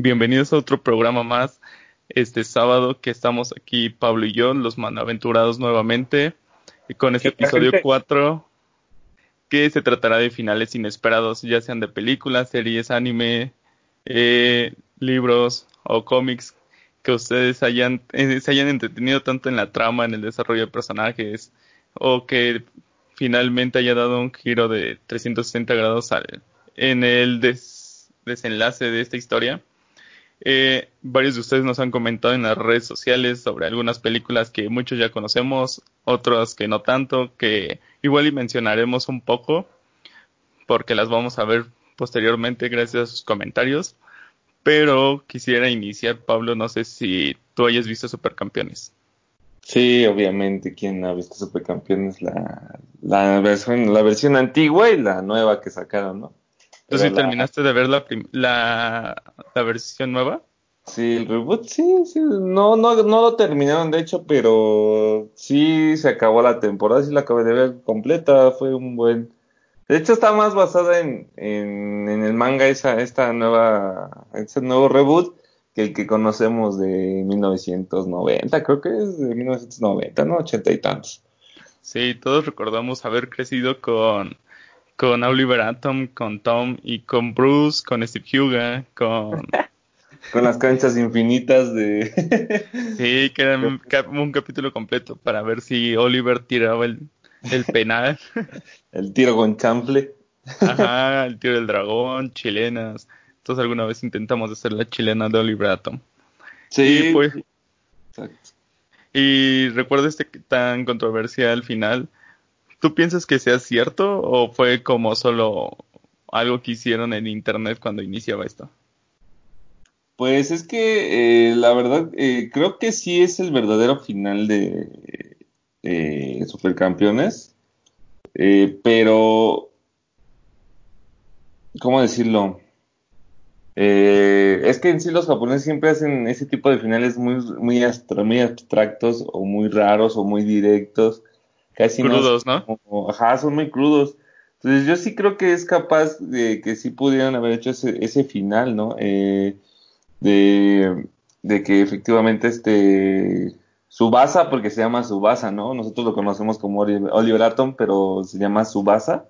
Bienvenidos a otro programa más. Este sábado que estamos aquí Pablo y yo, los manaventurados nuevamente, y con este episodio 4 que se tratará de finales inesperados, ya sean de películas, series, anime, eh, libros o cómics que ustedes hayan, eh, se hayan entretenido tanto en la trama, en el desarrollo de personajes, o que finalmente haya dado un giro de 360 grados al, en el desenlace de esta historia. Eh, varios de ustedes nos han comentado en las redes sociales sobre algunas películas que muchos ya conocemos, otras que no tanto, que igual y mencionaremos un poco, porque las vamos a ver posteriormente gracias a sus comentarios. Pero quisiera iniciar, Pablo, no sé si tú hayas visto Supercampeones. Sí, obviamente, ¿quién ha visto Supercampeones? La, la, versión, la versión antigua y la nueva que sacaron, ¿no? ¿Tú sí terminaste de ver la, la, la, versión nueva? Sí, el reboot, sí, sí. No, no, no lo terminaron, de hecho, pero sí se acabó la temporada, sí la acabé de ver completa, fue un buen... De hecho, está más basada en, en, en el manga esa, esta nueva, ese nuevo reboot que el que conocemos de 1990, creo que es de 1990, ¿no? Ochenta y tantos. Sí, todos recordamos haber crecido con con Oliver Atom, con Tom y con Bruce, con Steve Huga, con... con las canchas infinitas de... sí, que era un, capítulo completo para ver si Oliver tiraba el, el penal. el tiro con chample. Ajá, el tiro del dragón, chilenas. Entonces alguna vez intentamos hacer la chilena de Oliver Atom. Sí, pues. Exacto. Y recuerda este tan controversial final ¿Tú piensas que sea cierto o fue como solo algo que hicieron en internet cuando iniciaba esto? Pues es que eh, la verdad eh, creo que sí es el verdadero final de eh, Supercampeones, pero ¿cómo decirlo? es que en sí los japoneses siempre hacen ese tipo de finales muy, muy, muy abstractos o muy raros o muy directos casi crudos, ¿no? ajá, son muy crudos. Entonces yo sí creo que es capaz de que sí pudieran haber hecho ese, ese final, ¿no? Eh, de, de, que efectivamente este Subasa, porque se llama Subasa, ¿no? Nosotros lo conocemos como Oliver Atom, pero se llama Subasa.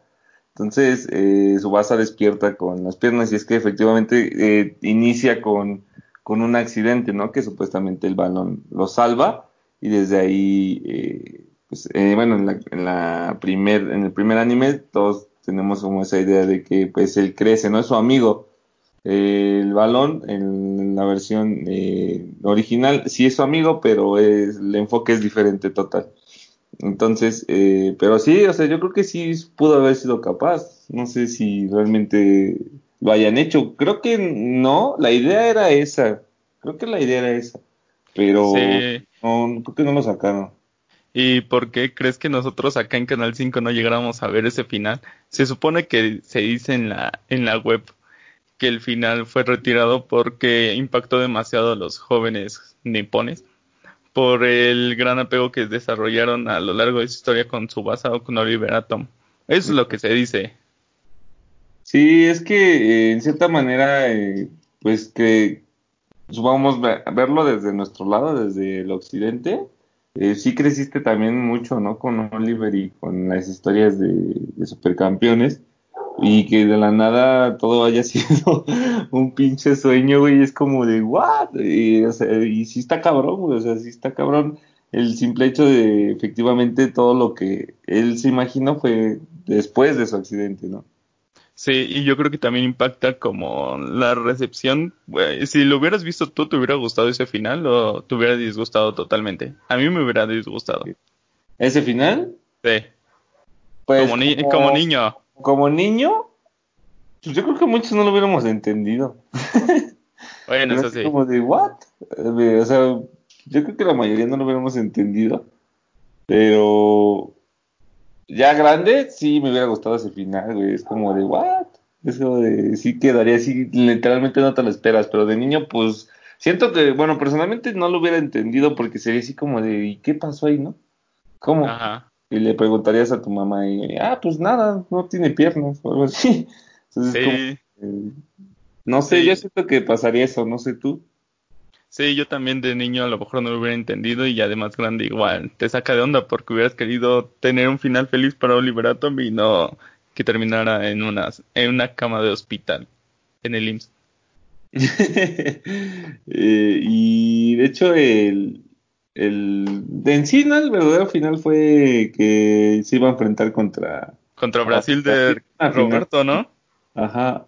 Entonces eh, Subasa despierta con las piernas y es que efectivamente eh, inicia con, con un accidente, ¿no? Que supuestamente el balón lo salva y desde ahí eh, pues, eh, bueno, en la, en la primer, en el primer anime todos tenemos como esa idea de que pues él crece, no es su amigo. Eh, el balón en la versión eh, original sí es su amigo, pero es, el enfoque es diferente total. Entonces, eh, pero sí, o sea, yo creo que sí pudo haber sido capaz. No sé si realmente lo hayan hecho. Creo que no, la idea era esa. Creo que la idea era esa. Pero no, creo que no lo sacaron. ¿Y por qué crees que nosotros acá en Canal 5 no llegáramos a ver ese final? Se supone que se dice en la, en la web que el final fue retirado porque impactó demasiado a los jóvenes nipones por el gran apego que desarrollaron a lo largo de su historia con Subasa o con Oliver Atom. Eso es lo que se dice. Sí, es que eh, en cierta manera, eh, pues que a verlo desde nuestro lado, desde el occidente, eh, sí creciste también mucho, ¿no? Con Oliver y con las historias de, supercampeones y que de la nada todo haya sido un pinche sueño, güey, es como de, ¿what? Y, y sí está cabrón, güey, o sea, sí está cabrón el simple hecho de efectivamente todo lo que él se imaginó fue después de su accidente, ¿no? Sí, y yo creo que también impacta como la recepción. si lo hubieras visto tú, ¿te hubiera gustado ese final o te hubiera disgustado totalmente? A mí me hubiera disgustado. ¿Ese final? Sí. Pues como, niño. Como niño, pues yo creo que muchos no lo hubiéramos entendido. Bueno, eso sí. Como de, ¿what? O sea, yo creo que la mayoría no lo hubiéramos entendido. Pero ya grande, sí me hubiera gustado ese final, güey. Es como de, ¿what? Eso de, sí quedaría así, literalmente no te lo esperas, pero de niño, pues, siento que, bueno, personalmente no lo hubiera entendido porque sería así como de, ¿y qué pasó ahí, no? ¿Cómo? Ajá. Y le preguntarías a tu mamá y, ah, pues nada, no tiene piernas o algo así. Entonces, sí. como, No sé, yo siento que pasaría eso, no sé tú. Sí, yo también de niño a lo mejor no lo hubiera entendido y ya de más grande igual te saca de onda porque hubieras querido tener un final feliz para Oliver Atom y no que terminara en una, en una cama de hospital en el IMSS. Eh, y de hecho el, el de en sí, el verdadero final fue que se iba a enfrentar contra contra Brasil de Roberto, ¿no? Ajá.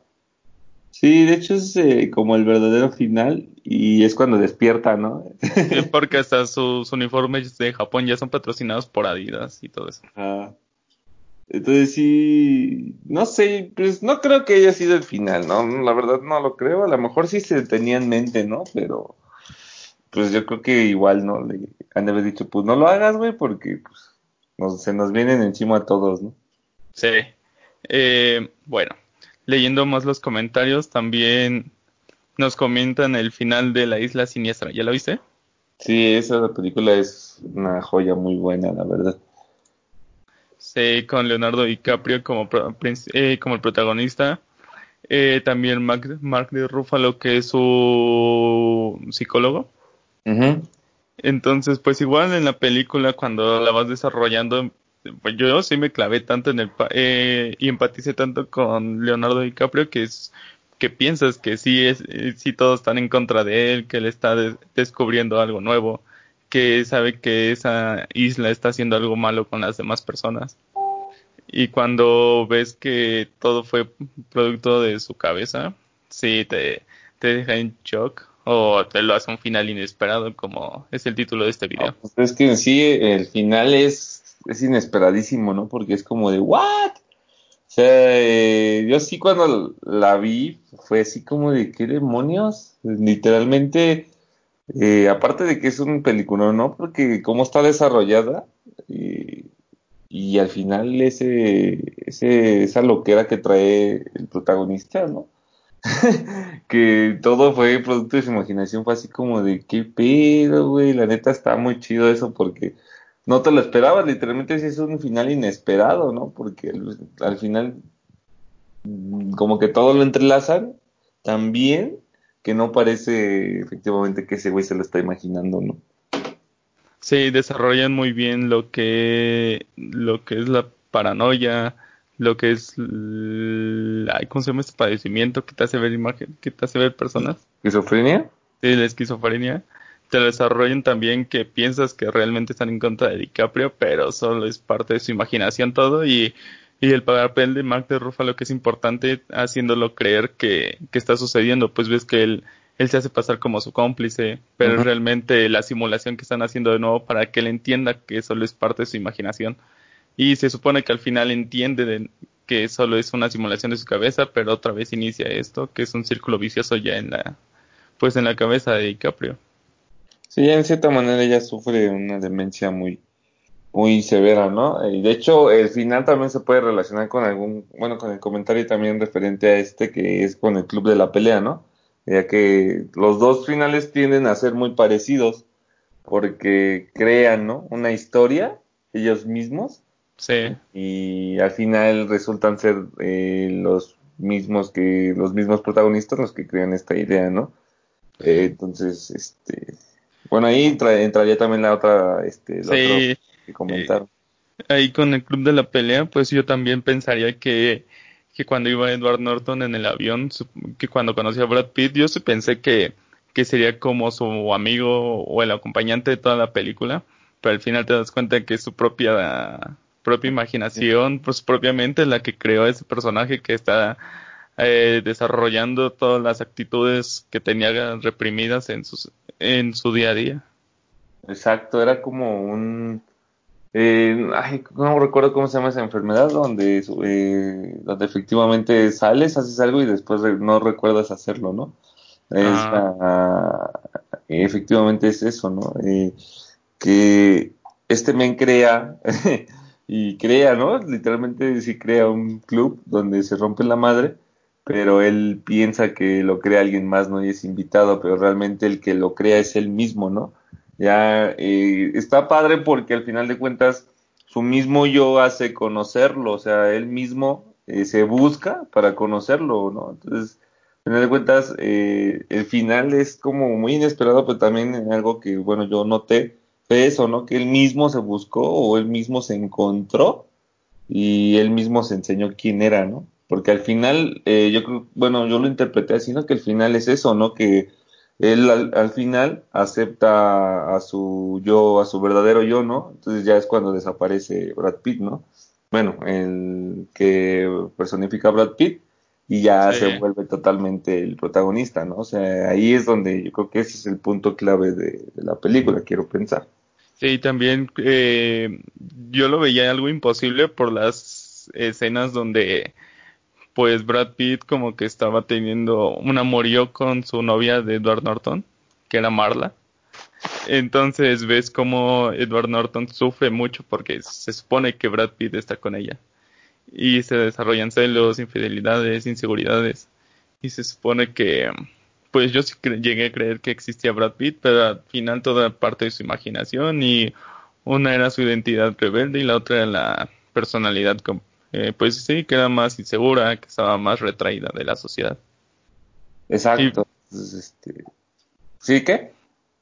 Sí, de hecho es eh, como el verdadero final y es cuando despierta, ¿no? Sí, porque hasta sus uniformes de Japón ya son patrocinados por Adidas y todo eso. Ajá. Entonces sí, no sé, pues no creo que haya sido el final, ¿no? La verdad no lo creo, a lo mejor sí se tenía en mente, ¿no? Pero pues yo creo que igual, ¿no? Le han de haber dicho, pues no lo hagas, güey, porque pues se nos vienen encima a todos, ¿no? Sí. Eh, bueno, leyendo más los comentarios, también nos comentan el final de La Isla Siniestra. ¿Ya la viste? Sí, esa película es una joya muy buena, la verdad. Sí, con Leonardo DiCaprio como, eh, como el protagonista. Eh, también Mark, Mark de Ruffalo, que es su psicólogo. Entonces, pues igual en la película, cuando la vas desarrollando, pues yo sí me clavé tanto en el eh, y empaticé tanto con Leonardo DiCaprio que es que piensas que sí es eh, sí todos están en contra de él, que él está descubriendo algo nuevo, que sabe que esa isla está haciendo algo malo con las demás personas. Y cuando ves que todo fue producto de su cabeza, sí te, te deja en shock o te lo hace un final inesperado como es el título de este video. pues es que en sí el final es es inesperadísimo, ¿no? Porque es como de, ¿what? O sea, eh, yo sí cuando la vi fue así como de, ¿qué demonios? Literalmente, eh, aparte de que es un película, ¿no? Porque cómo está desarrollada y, y al final ese, ese, esa loquera que trae el protagonista, ¿no? que todo fue producto de su imaginación, fue así como de, ¿qué pedo, güey? La neta está muy chido eso porque no te lo esperabas, literalmente sí es un final inesperado, ¿no? Porque al, final mm, como que todo lo entrelazan tan bien que no parece efectivamente que ese güey se lo está imaginando, ¿no? Sí, desarrollan muy bien lo que lo que es la paranoia, lo que es ¿cómo se llama este padecimiento que te hace ver imagen, que te hace ver personas? ¿Esquizofrenia? Sí, la esquizofrenia te lo desarrollen también que piensas que realmente están en contra de DiCaprio, pero solo es parte de su imaginación todo y, y el papel de Mark de Ruffalo que es importante haciéndolo creer que, que está sucediendo, pues ves que él, él se hace pasar como su cómplice, pero realmente la simulación que están haciendo de nuevo para que él entienda que solo es parte de su imaginación. Y se supone que al final entiende de, que solo es una simulación de su cabeza, pero otra vez inicia esto, que es un círculo vicioso ya en la, pues en la cabeza de DiCaprio. Sí, en cierta manera ella sufre una demencia muy, muy severa, ¿no? Y de hecho, el final también se puede relacionar con algún, bueno, con el comentario también referente a este que es con el club de la pelea, ¿no? Ya que los dos finales tienden a ser muy parecidos porque crean, ¿no? Una historia ellos mismos. Sí. Y al final resultan ser eh, los mismos que los mismos protagonistas los que crean esta idea, ¿no? Eh, entonces, este, bueno, ahí entraría también la otra, este, sí, que comentaron. Eh, ahí con el club de la pelea, pues yo también pensaría que, que cuando iba Edward Norton en el avión, que cuando conocí a Brad Pitt, yo sí pensé que, que sería como su amigo o el acompañante de toda la película, pero al final te das cuenta que es su propia propia imaginación, pues propiamente la que creó ese personaje que está eh, desarrollando todas las actitudes que tenía reprimidas en, sus, en su día a día. Exacto, era como un... Eh, ay, no recuerdo cómo se llama esa enfermedad, donde, eh, donde efectivamente sales, haces algo y después no recuerdas hacerlo, ¿no? efectivamente es eso, ¿no? Eh, que este men crea y crea, ¿no? Literalmente sí crea un club donde se rompe la madre pero él piensa que lo crea alguien más, ¿no? Y es invitado, pero realmente el que lo crea es él mismo, ¿no? Ya eh, está padre porque al final de cuentas su mismo yo hace conocerlo, o sea, él mismo eh, se busca para conocerlo, ¿no? Entonces, Al final de cuentas, eh, el final es como muy inesperado, pero también algo que, bueno, yo noté eso, ¿no? Que él mismo se buscó o él mismo se encontró y él mismo se enseñó quién era, ¿no? Porque al final, eh, yo creo, bueno, yo lo interpreté así, ¿no? Que el final es eso, ¿no? Que él al, final acepta a su yo, a su verdadero yo, ¿no? Entonces ya es cuando desaparece Brad Pitt, ¿no? Bueno, el que personifica a Brad Pitt y ya se vuelve totalmente el protagonista, ¿no? O sea, ahí es donde yo creo que ese es el punto clave de, la película, quiero pensar. Sí, también eh, yo lo veía algo imposible por las escenas donde pues Brad Pitt como que estaba teniendo un amorío con su novia de Edward Norton, que era Marla. Entonces ves como Edward Norton sufre mucho porque se supone que Brad Pitt está con ella. Y se desarrollan celos, infidelidades, inseguridades. Y se supone que, pues yo sí llegué a creer que existía Brad Pitt, pero al final toda parte de su imaginación y una era su identidad rebelde y la otra era la personalidad eh, pues sí, que era más insegura, que estaba más retraída de la sociedad. Exacto. este... ¿Sí qué?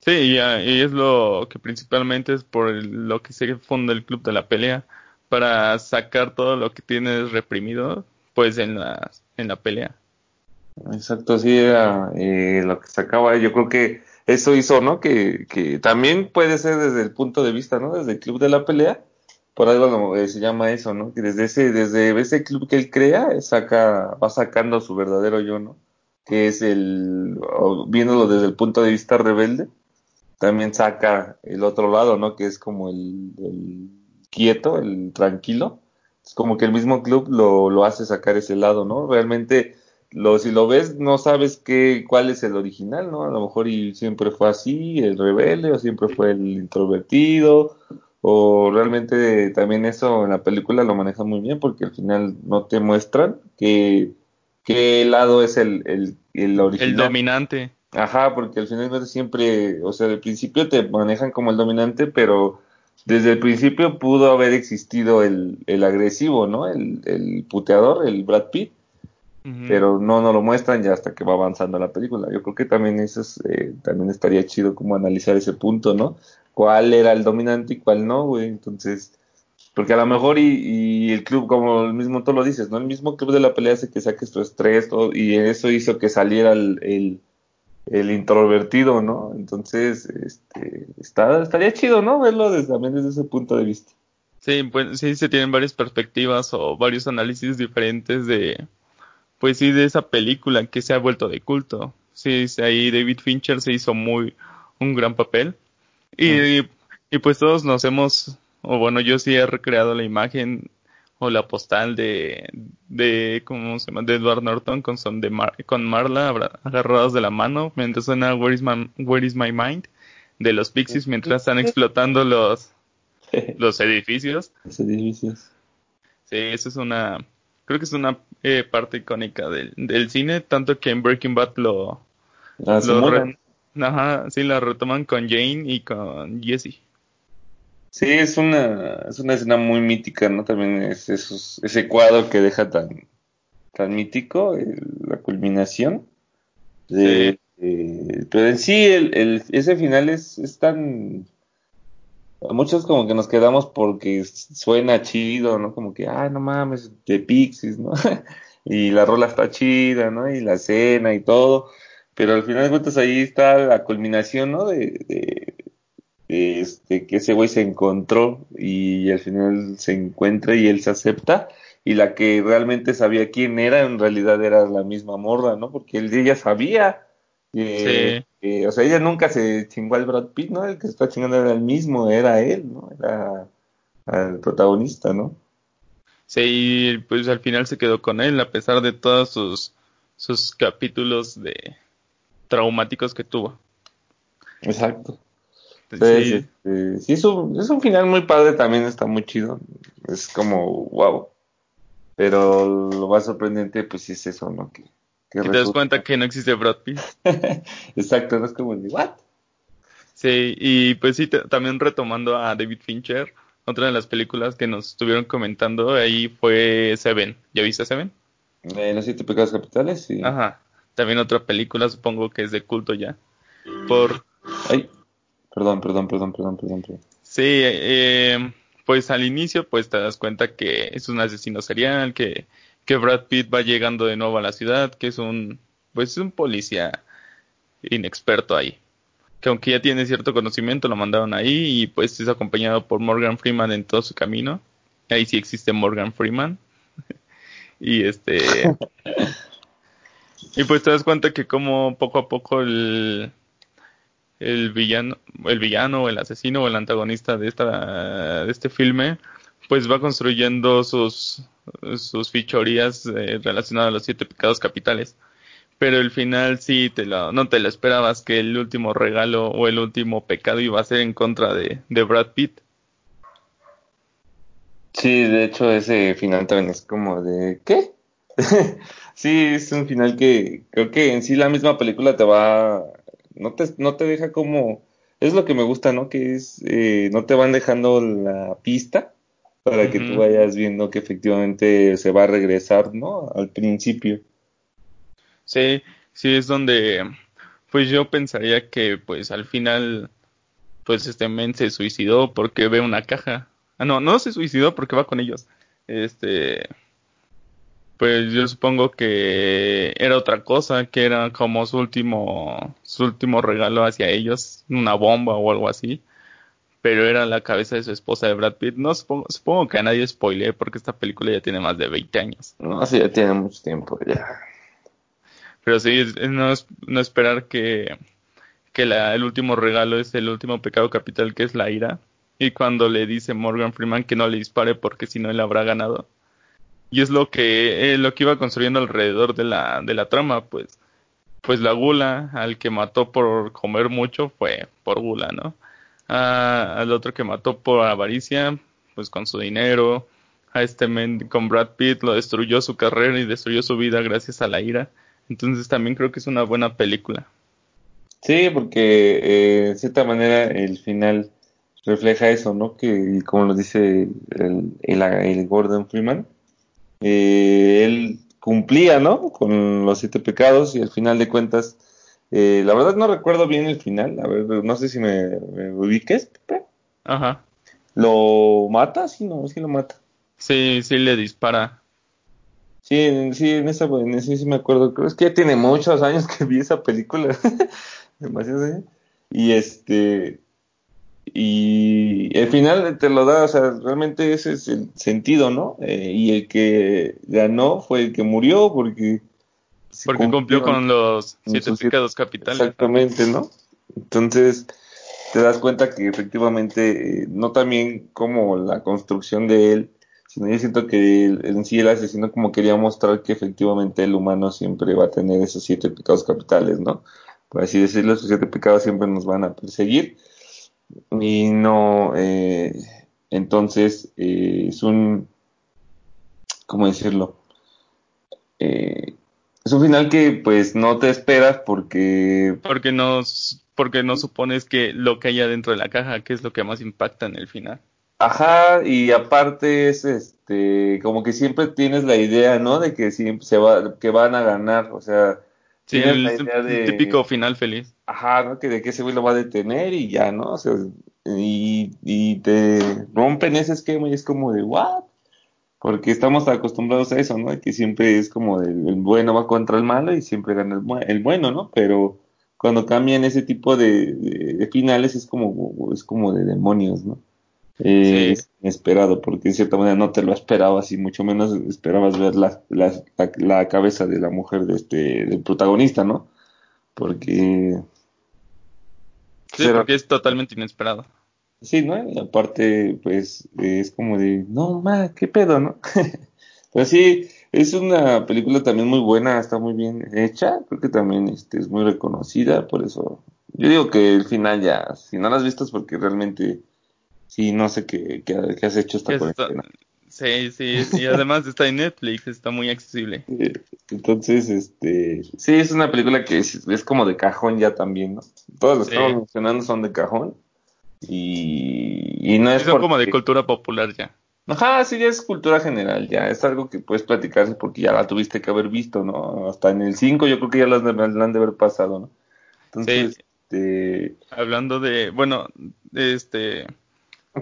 Sí, y, es lo que principalmente es por lo que se funda el club de la pelea, para sacar todo lo que tienes reprimido, pues en la, en la pelea. Exacto, sí, era eh, lo que sacaba. Yo creo que eso hizo, ¿no? Que, que también puede ser desde el punto de vista, ¿no? Desde el club de la pelea, por algo eh, se llama eso, ¿no? Que desde ese, desde ese club que él crea, saca, va sacando su verdadero yo, ¿no? Que es el, viéndolo desde el punto de vista rebelde, también saca el otro lado, ¿no? Que es como el, quieto, el tranquilo. Es como que el mismo club lo, lo hace sacar ese lado, ¿no? Realmente, lo, si lo ves, no sabes qué, cuál es el original, ¿no? A lo mejor y siempre fue así, el rebelde, o siempre fue el introvertido, o realmente también eso en la película lo maneja muy bien porque al final no te muestran que qué lado es el, el, el original. El dominante. Ajá, porque al final siempre, o sea, al principio te manejan como el dominante, pero desde el principio pudo haber existido el, el agresivo, ¿no? El, el puteador, el Brad Pitt, pero no nos lo muestran ya hasta que va avanzando la película. Yo creo que también eso es, eh, también estaría chido como analizar ese punto, ¿no? Cuál era el dominante y cuál no, güey. Entonces, porque a lo mejor y, el club, como el mismo tú lo dices, ¿no? El mismo club de la pelea hace que saques tu estrés todo, y eso hizo que saliera el, el, introvertido, ¿no? Entonces, este, está, estaría chido, ¿no? Verlo desde, también desde ese punto de vista. Sí, pues sí se tienen varias perspectivas o varios análisis diferentes de, pues sí, de esa película que se ha vuelto de culto. Sí, ahí David Fincher se hizo muy, un gran papel. Y, y, pues todos nos hemos, o bueno, yo sí he recreado la imagen o la postal de, de ¿cómo se llama? De Edward Norton con, son de con Marla agarrados de la mano mientras suena Where is, my, Where is My Mind de los Pixies mientras están explotando los, los edificios. Los edificios. Sí, eso es una, creo que es una eh, parte icónica del, del cine, tanto que en Breaking Bad lo, ah, lo, Ajá, sí, la retoman con Jane y con Jesse. Sí, es una, es una escena muy mítica, ¿no? También es esos, ese cuadro que deja tan, tan mítico, la culminación. De, pero en sí, el, el, ese final es, es tan... A muchos como que nos quedamos porque suena chido, ¿no? Como que, ay, no mames, de Pixies, ¿no? y la rola está chida, ¿no? Y la escena y todo pero al final de cuentas ahí está la culminación, ¿no? De, este, que ese güey se encontró y al final se encuentra y él se acepta y la que realmente sabía quién era en realidad era la misma morra, ¿no? Porque él, ella sabía. sí. o sea, ella nunca se chingó al Brad Pitt, ¿no? El que se está chingando era el mismo, era él, ¿no? Era el protagonista, ¿no? Sí, pues al final se quedó con él a pesar de todos sus, sus capítulos de, traumáticos que tuvo. Exacto. Sí, este, sí es, un, es un final muy padre también, está muy chido. Es como, wow. Pero lo más sorprendente, pues sí es eso, ¿no? Que, que te das cuenta que no existe Brad Pitt. Exacto, no es como ¿what? Sí, y pues sí, también retomando a David Fincher, otra de las películas que nos estuvieron comentando ahí fue Seven. ¿Ya viste Seven? Eh, los siete pecados capitales, sí. Ajá. También otra película, supongo que es de culto ya. Por. Ay, perdón, perdón, perdón, perdón, perdón. Sí, eh, pues al inicio, pues te das cuenta que es un asesino serial, que, que Brad Pitt va llegando de nuevo a la ciudad, que es un, pues un policía inexperto ahí. Que aunque ya tiene cierto conocimiento, lo mandaron ahí y pues es acompañado por Morgan Freeman en todo su camino. Ahí sí existe Morgan Freeman. y este. y pues te das cuenta que como poco a poco el, el villano, el villano, el asesino o el antagonista de esta, de este filme, pues va construyendo sus, sus fichorías eh, relacionadas a los siete pecados capitales. Pero el final sí te lo, no te lo esperabas que el último regalo o el último pecado iba a ser en contra de, de Brad Pitt. Sí, de hecho ese final también es como de ¿qué? sí, es un final que creo que en sí la misma película te va no te no te deja como es lo que me gusta, ¿no? Que es eh, no te van dejando la pista para que tú vayas viendo que efectivamente se va a regresar, ¿no? Al principio. Sí, sí es donde pues yo pensaría que pues al final pues este men se suicidó porque ve una caja Ah, no, no se suicidó porque va con ellos. Este, pues yo supongo que era otra cosa, que era como su último, su último regalo hacia ellos, una bomba o algo así. Pero era la cabeza de su esposa de Brad Pitt. No supongo, supongo que a nadie spoileé porque esta película ya tiene más de 20 años. No, sí, ya tiene mucho tiempo ya. Pero sí, no, no esperar que, que la, el último regalo es el último pecado capital que es la ira y cuando le dice Morgan Freeman que no le dispare porque si no él habrá ganado. Y es lo que eh, lo que iba construyendo alrededor de la de la trama, pues pues la gula al que mató por comer mucho fue por gula, ¿no? al otro que mató por avaricia, pues con su dinero. A este men con Brad Pitt lo destruyó su carrera y destruyó su vida gracias a la ira. Entonces también creo que es una buena película. Sí, porque eh, de cierta manera el final refleja eso, ¿no? Que como lo dice el, el, Gordon Freeman, eh, él cumplía, ¿no? Con los siete pecados y al final de cuentas, eh, la verdad no recuerdo bien el final, a ver, no sé si me, ubiques, Ajá. ¿Lo mata? Sí, no, sí lo mata. Sí, sí le dispara. Sí, sí, en esa, en ese sí me acuerdo. Creo es que ya tiene muchos años que vi esa película. Demasiado. Y este, y el final te lo da, o sea, realmente ese es el sentido, ¿no? Eh, y el que ganó fue el que murió porque... Porque cumplió con los siete pecados capitales. Exactamente, ¿no? Entonces te das cuenta que efectivamente, eh, no también como la construcción de él, sino yo siento que en sí el asesino como quería mostrar que efectivamente el humano siempre va a tener esos siete pecados capitales, ¿no? Por así decirlo, esos siete pecados siempre nos van a perseguir y no, eh, entonces eh, es un, ¿cómo decirlo? Eh, es un final que pues no te esperas porque... Porque no, porque no supones que lo que hay dentro de la caja, que es lo que más impacta en el final. Ajá, y aparte es este, como que siempre tienes la idea, ¿no? De que siempre se va, que van a ganar, o sea, Sí, el, típico final feliz. Ajá, ¿no? Que de que ese güey lo va a detener y ya, ¿no? O sea, y, y te rompen ese esquema y es como de, ¿what? Porque estamos acostumbrados a eso, ¿no? Que siempre es como de, el bueno va contra el malo y siempre gana el, el bueno, ¿no? Pero cuando cambian ese tipo de, de, finales es como, es como de demonios, ¿no? Eh, inesperado, porque en cierta manera no te lo esperabas y mucho menos esperabas ver la, la, cabeza de la mujer de este, del protagonista, ¿no? Porque... Sí, porque es totalmente inesperado. Sí, ¿no? Y aparte, pues, es como de, no, ma, qué pedo, ¿no? Pero sí, es una película también muy buena, está muy bien hecha, creo que también este, es muy reconocida, por eso yo digo que el final ya, si no la has visto es porque realmente Sí, no sé qué, qué, has hecho esta cuarentena. Sí, sí, y además está en Netflix, está muy accesible. Entonces, este, sí, es una película que es, como de cajón ya también, ¿no? Todos los que estamos mencionando son de cajón y, y no es son como de cultura popular ya. Ajá, sí, ya es cultura general, ya es algo que puedes platicarse porque ya la tuviste que haber visto, ¿no? Hasta en el 5 yo creo que ya las la han de haber pasado, ¿no? Entonces, este... Hablando de, bueno, este...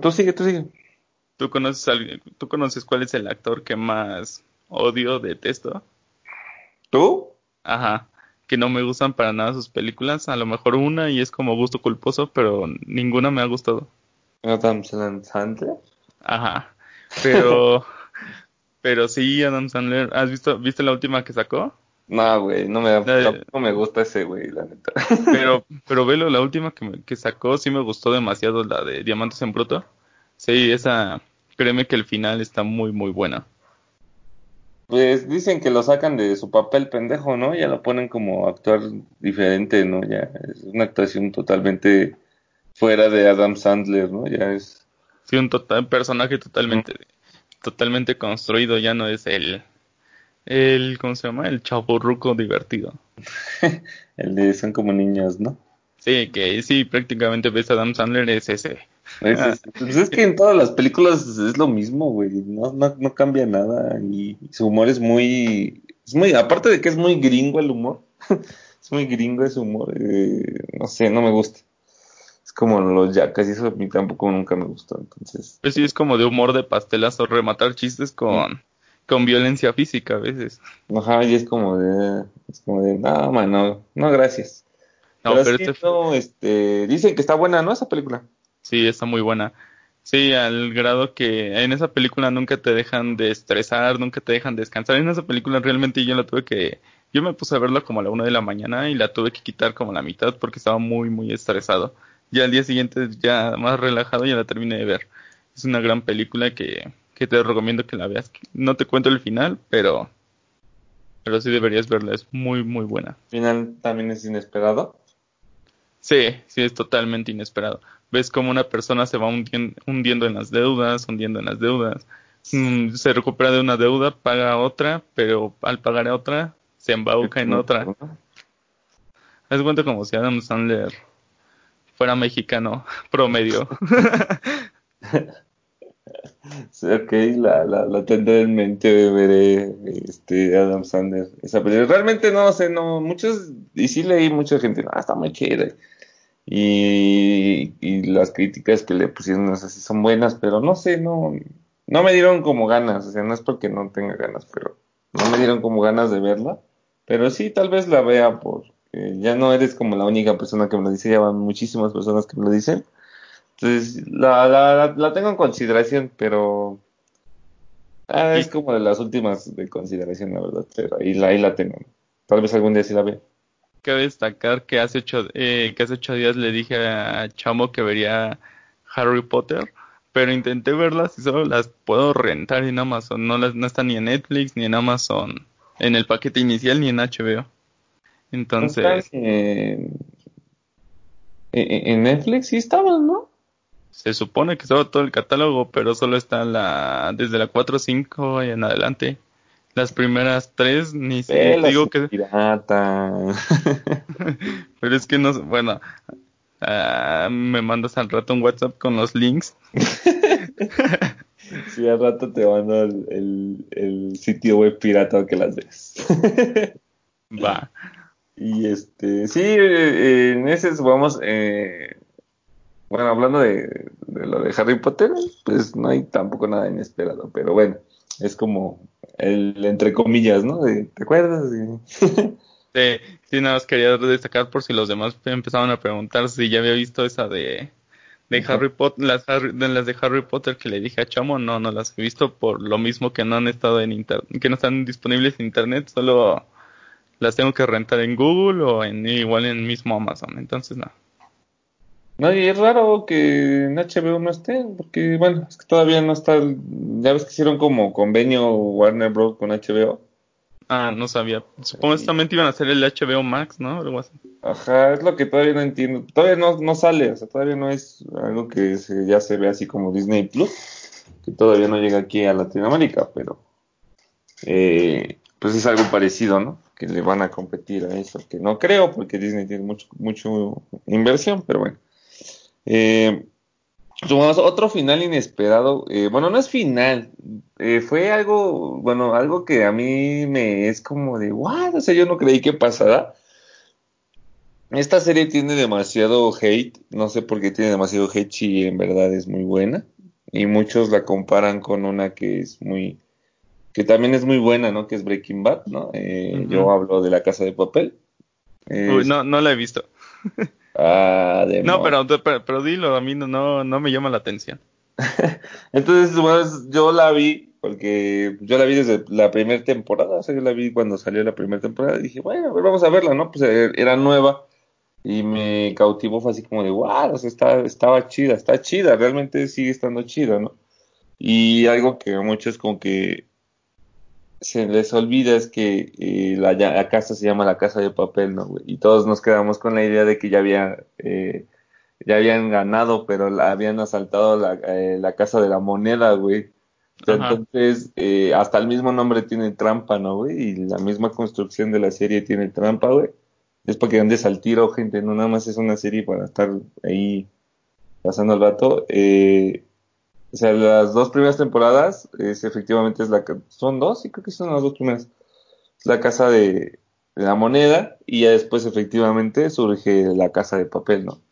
Tú sigue, tú sigue. ¿Tú conoces, ¿Tú conoces cuál es el actor que más odio, detesto? ¿Tú? Ajá, que no me gustan para nada sus películas, a lo mejor una y es como gusto culposo, pero ninguna me ha gustado. Adam Sandler. Ajá. Pero, pero sí, Adam Sandler, ¿has visto, viste la última que sacó? No, güey, no me, no me gusta ese, güey, la neta. Pero, pero velo, la última que, que sacó sí me gustó demasiado, la de Diamantes en Bruto. Sí, esa, créeme que el final está muy, muy buena. Pues dicen que lo sacan de su papel pendejo, ¿no? Ya lo ponen como actuar diferente, ¿no? Ya es una actuación totalmente fuera de Adam Sandler, ¿no? Ya es Sí, un total, personaje totalmente, totalmente construido, ya no es el, el, ¿cómo se llama? El chaburruco divertido. el de son como niños, ¿no? Sí, que sí, prácticamente ves a Adam Sandler es ese. Es, pues es que en todas las películas es lo mismo, güey, no, no, no cambia nada y su humor es muy, es muy, aparte de que es muy gringo el humor, es muy gringo ese humor, eh, no sé, no me gusta como los yacas y eso a mí tampoco nunca me gustó, entonces. Pues sí, es como de humor de pastelazo, rematar chistes con, con violencia física a veces. Ajá, y es como de, es como de, no, man, no, no, gracias. No, pero, este... no, este, dicen que está buena, ¿no? Esa película. Sí, está muy buena. Sí, al grado que en esa película nunca te dejan de estresar, nunca te dejan de descansar. En esa película realmente yo la tuve que, yo me puse a verla como a la una de la mañana y la tuve que quitar como a la mitad porque estaba muy, muy estresado ya al día siguiente ya más relajado ya la terminé de ver. Es una gran película que, que te recomiendo que la veas. No te cuento el final, pero pero sí deberías verla, es muy muy buena. ¿El final también es inesperado? Sí, sí es totalmente inesperado. Ves como una persona se va hundiendo, en las deudas, hundiendo en las deudas. Mm, se recupera de una deuda, paga otra, pero al pagar otra se embauca en otra. Es cuenta como si Adam Sandler fuera mexicano promedio. ok, la, la, tendré en mente, veré este Adam Sandler. Esa Realmente no sé, no, muchos, y sí leí mucha gente, ah, está muy chida. Y, y las críticas que le pusieron, no son buenas, pero no sé, no, no me dieron como ganas, o sea, no es porque no tenga ganas, pero no me dieron como ganas de verla. Pero sí, tal vez la vea por, ya no eres como la única persona que me lo dice, ya van muchísimas personas que me lo dicen. Entonces, la, la, la tengo en consideración, pero ah, es como de las últimas de consideración, la verdad, pero ahí la, ahí la tengo. Tal vez algún día sí la vea. Cabe destacar que hace ocho, eh, que hace ocho días le dije a Chamo que vería Harry Potter, pero intenté verlas y solo las puedo rentar en Amazon. No, las, no están ni en Netflix, ni en Amazon, en el paquete inicial, ni en HBO. Entonces. En, en, Netflix sí estaban, ¿no? Se supone que estaba todo el catálogo, pero solo está la desde la 4 5 y en adelante. Las primeras tres ni se digo que pirata. pero es que no, bueno, uh, me mandas al rato un WhatsApp con los links. sí, al rato te mando el, el, el sitio web pirata que las ves. Va. Y este, sí, eh, en ese vamos, eh, bueno, hablando de, lo de Harry Potter, pues no hay tampoco nada inesperado, pero bueno, es como el entre comillas, ¿no? ¿Te acuerdas? sí, sí, nada más quería destacar por si los demás empezaban a preguntar si ya había visto esa de, de Harry Potter, las, de las de Harry Potter que le dije a Chamo, no, no las he visto por lo mismo que no han estado en internet, que no están disponibles en internet, solo las tengo que rentar en Google o en igual en mismo Amazon. Entonces, no. No, y es raro que en HBO no esté, porque bueno, es que todavía no está. Ya ves que hicieron como convenio Warner Bros. con HBO. Ah, no sabía. Supuestamente iban a hacer el HBO Max, ¿no? Algo así. Ajá, es lo que todavía no entiendo. Todavía no, no sale, o sea, todavía no es algo que ya se ve así como Disney Plus, que todavía no llega aquí a Latinoamérica, pero eh, pues es algo parecido, ¿no? que le van a competir a eso, que no creo porque Disney tiene mucho, mucho inversión, pero bueno. Eh, otro final inesperado, eh, bueno, no es final, eh, fue algo, bueno, algo que a mí me es como de, what, o sea, yo no creí que pasara. Esta serie tiene demasiado hate, no sé por qué tiene demasiado hate si en verdad es muy buena. Y muchos la comparan con una que es muy, que también es muy buena, ¿no? Que es Breaking Bad, ¿no? Eh, yo hablo de La Casa de Papel. no, no la he visto. Ah, no, pero, pero, dilo, a mí no, no, me llama la atención. Entonces, bueno, yo la vi, porque yo la vi desde la primera temporada, o sea, yo la vi cuando salió la primera temporada y dije, bueno, vamos a verla, ¿no? Pues eh, era nueva y me cautivó, fue así como de, wow, o sea, está, estaba chida, está chida, realmente sigue estando chida, ¿no? Y algo que a muchos como que se les olvida es que eh, la, casa se llama la casa de papel, ¿no? Y todos nos quedamos con la idea de que ya había, eh, ya habían ganado, pero la, habían asaltado la, eh, la, casa de la moneda, güey. Entonces, hasta el mismo nombre tiene trampa, ¿no, güey? Y la misma construcción de la serie tiene trampa, güey. Es porque andes al tiro, gente, no nada más es una serie para estar ahí pasando el rato. Eh, o sea, las dos primeras temporadas, es, efectivamente es la son dos, sí creo que son las dos primeras. Es la casa de, la moneda y ya después efectivamente surge la casa de papel, ¿no?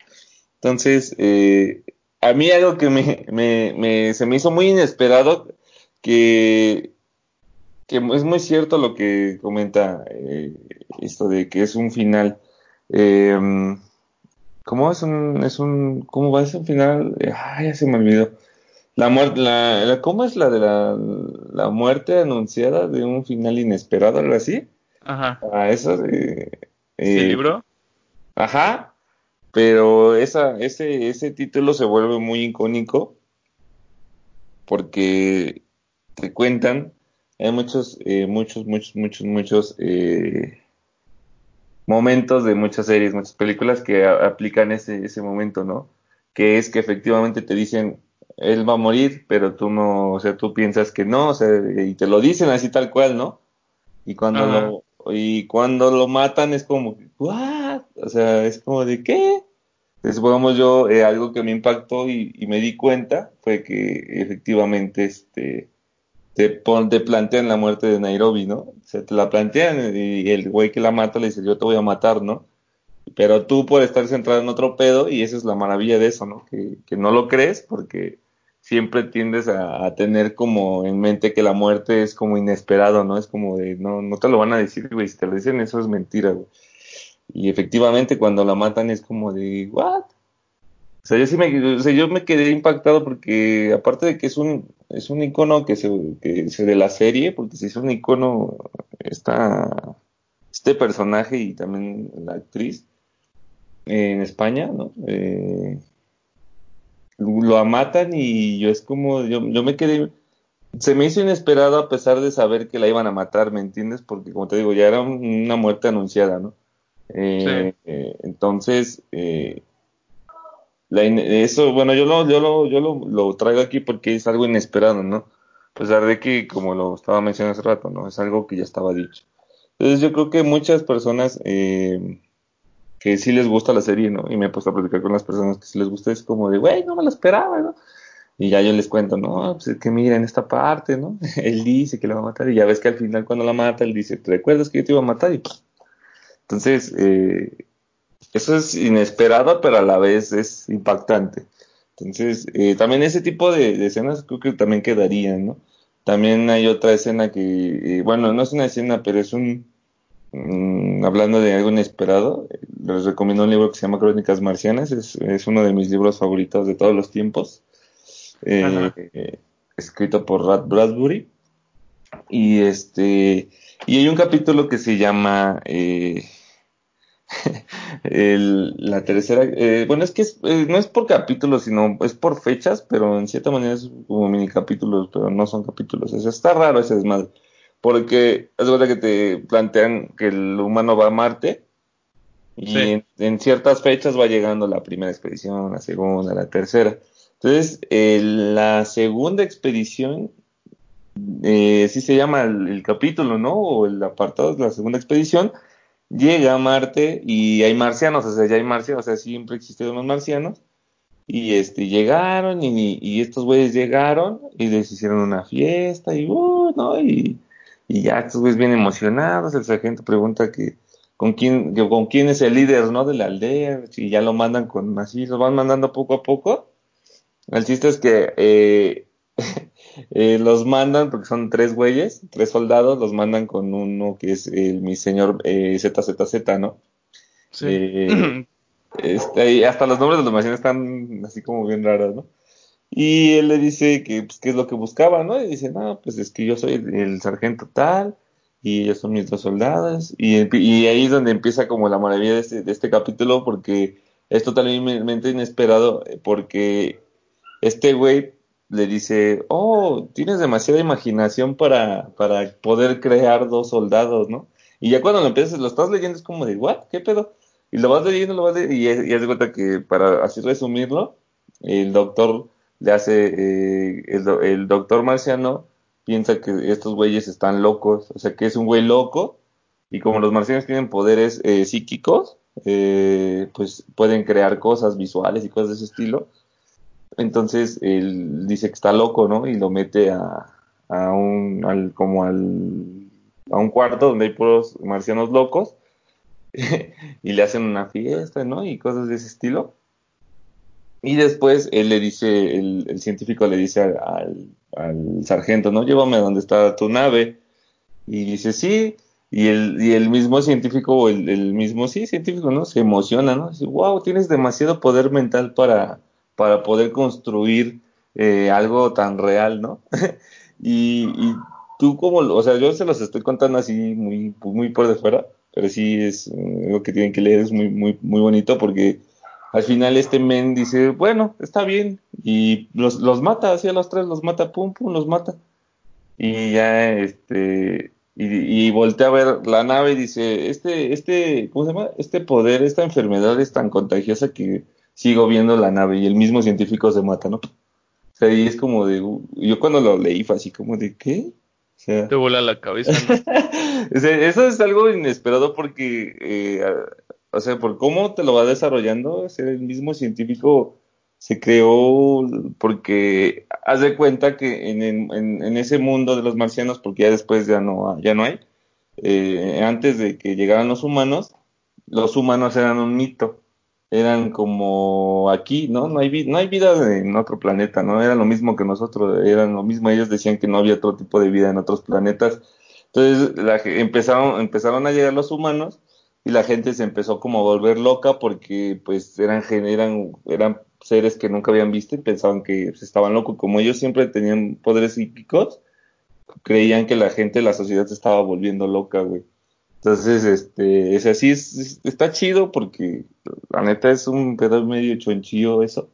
Entonces, eh, a mí algo que me, me, se me hizo muy inesperado, que, que es muy cierto lo que comenta eh, esto de que es un final. Eh, ¿Cómo es un, es un, cómo va un final? Ah, ya se me olvidó. La muerte, la, ¿cómo es la de la, la, muerte anunciada de un final inesperado, algo así? Ajá. Ah, eso de, eh, libro? Ajá, pero esa, ese, ese título se vuelve muy icónico porque te cuentan, hay muchos, eh, muchos, muchos, muchos, muchos eh, momentos de muchas series, muchas películas que aplican ese, ese momento, ¿no? Que es que efectivamente te dicen, él va a morir, pero tú no, o sea, tú piensas que no, o sea, y te lo dicen así tal cual, ¿no? Y cuando lo y cuando lo matan es como, ¿what? O sea, es como de ¿qué? Entonces, supongamos yo, eh, algo que me impactó y, me di cuenta fue que efectivamente este te, te plantean la muerte de Nairobi, ¿no? O sea, te la plantean y el güey que la mata le dice, yo te voy a matar, ¿no? Pero tú puedes estar centrado en otro pedo y esa es la maravilla de eso, ¿no? Que, que no lo crees porque siempre tiendes a, tener como en mente que la muerte es como inesperado, ¿no? Es como de, no, no te lo van a decir, güey, si te lo dicen eso es mentira, güey. Y efectivamente cuando la matan es como de, ¿what? O sea, yo sí me, o sea, yo me quedé impactado porque aparte de que es un, es un icono que se, que se de la serie, porque si es un icono, está, este personaje y también la actriz en España, ¿no? Eh, lo matan y yo es como, yo, yo me quedé, se me hizo inesperado a pesar de saber que la iban a matar, ¿me entiendes? Porque como te digo, ya era una muerte anunciada, ¿no? Eh, eh, entonces, eh, eso, bueno, yo lo, yo lo, yo lo, lo, traigo aquí porque es algo inesperado, ¿no? A pesar de que, como lo estaba mencionando hace rato, ¿no? Es algo que ya estaba dicho. Entonces yo creo que muchas personas eh, que sí les gusta la serie, ¿no? Y me he puesto a platicar con las personas que sí les gusta, es como de, güey, no me lo esperaba, ¿no? Y ya yo les cuento, no, pues es que mira en esta parte, ¿no? él dice que la va a matar y ya ves que al final cuando la mata, él dice, ¿te recuerdas que yo te iba a matar? Y entonces, eh, eso es inesperado, pero a la vez es impactante. Entonces, eh, también ese tipo de, escenas creo que también quedarían, ¿no? También hay otra escena que, eh, bueno, no es una escena, pero es un, Mm, hablando de algo inesperado, les recomiendo un libro que se llama Crónicas Marcianas, es, uno de mis libros favoritos de todos los tiempos, eh, escrito por Rat Bradbury. Y este, y hay un capítulo que se llama eh, la tercera, eh, bueno, es que no es por capítulos, sino es por fechas, pero en cierta manera es como mini capítulos, pero no son capítulos. está raro ese desmadre porque es verdad que te plantean que el humano va a Marte y en, ciertas fechas va llegando la primera expedición, la segunda, la tercera. Entonces, la segunda expedición, eh, sí se llama el, capítulo, ¿no? O el apartado de la segunda expedición, llega a Marte y hay marcianos, o sea, ya hay marcianos, o sea, siempre existieron los marcianos, Y este, llegaron y, y estos güeyes llegaron y les hicieron una fiesta y, uh, ¿no? Y, y ya estos güeyes bien emocionados, el sargento pregunta que con quién, que con quién es el líder, ¿no? De la aldea, y ya lo mandan con así, lo van mandando poco a poco. El chiste es que eh, eh, los mandan, porque son tres güeyes, tres soldados, los mandan con uno que es el, mi señor eh, ZZZ, ¿no? Sí. Eh, este, hasta los nombres de los marcianos están así como bien raros, ¿no? Y él le dice que, pues, qué es lo que buscaba, ¿no? Y dice, no, pues es que yo soy el, sargento tal, y ellos son mis dos soldados, y, y, ahí es donde empieza como la maravilla de este, de este capítulo, porque es totalmente inesperado, porque este güey le dice, oh, tienes demasiada imaginación para, para poder crear dos soldados, ¿no? Y ya cuando lo empiezas, lo estás leyendo, es como de, ¿what? ¿Qué pedo? Y lo vas leyendo, lo vas leyendo, y, y haz de cuenta que para así resumirlo, el doctor le hace, eh, el, el, doctor marciano piensa que estos güeyes están locos, o sea que es un güey loco, y como los marcianos tienen poderes eh, psíquicos, eh, pues pueden crear cosas visuales y cosas de ese estilo. Entonces él dice que está loco, ¿no? Y lo mete a, a un, al, como al, a un cuarto donde hay puros marcianos locos y le hacen una fiesta, ¿no? Y cosas de ese estilo. Y después él le dice, el, científico le dice al, al, sargento, ¿no? Llévame a donde está tu nave. Y dice, sí. Y el, y el mismo científico, o el, el, mismo, sí, científico, ¿no? Se emociona, ¿no? Dice, wow, tienes demasiado poder mental para, para poder construir eh, algo tan real, ¿no? y, y, tú como, o sea, yo se los estoy contando así muy, muy por de fuera, pero sí es eh, algo que tienen que leer, es muy, muy, muy bonito porque al final este men dice, bueno, está bien, y los, los mata, así a los tres los mata, pum, pum, los mata. Y ya, este, y, y, voltea a ver la nave y dice, este, este, ¿cómo se llama? Este poder, esta enfermedad es tan contagiosa que sigo viendo la nave y el mismo científico se mata, ¿no? O sea, y es como de, yo cuando lo leí fue así como de, ¿qué? Te vuela la cabeza. eso es algo inesperado porque, eh, o sea, por cómo te lo va desarrollando, ser el mismo científico se creó porque haz de cuenta que en, en, en, ese mundo de los marcianos, porque ya después ya no, ya no hay, eh, antes de que llegaran los humanos, los humanos eran un mito eran como aquí, ¿no? No hay, no hay vida en otro planeta, ¿no? Eran lo mismo que nosotros, eran lo mismo, ellos decían que no había otro tipo de vida en otros planetas. Entonces la, empezaron, empezaron a llegar los humanos y la gente se empezó como a volver loca porque pues eran, eran, eran seres que nunca habían visto y pensaban que pues, estaban locos. Como ellos siempre tenían poderes psíquicos, creían que la gente, la sociedad se estaba volviendo loca, güey. Entonces, este, es así, es, está chido porque la neta es un pedo medio chonchillo eso,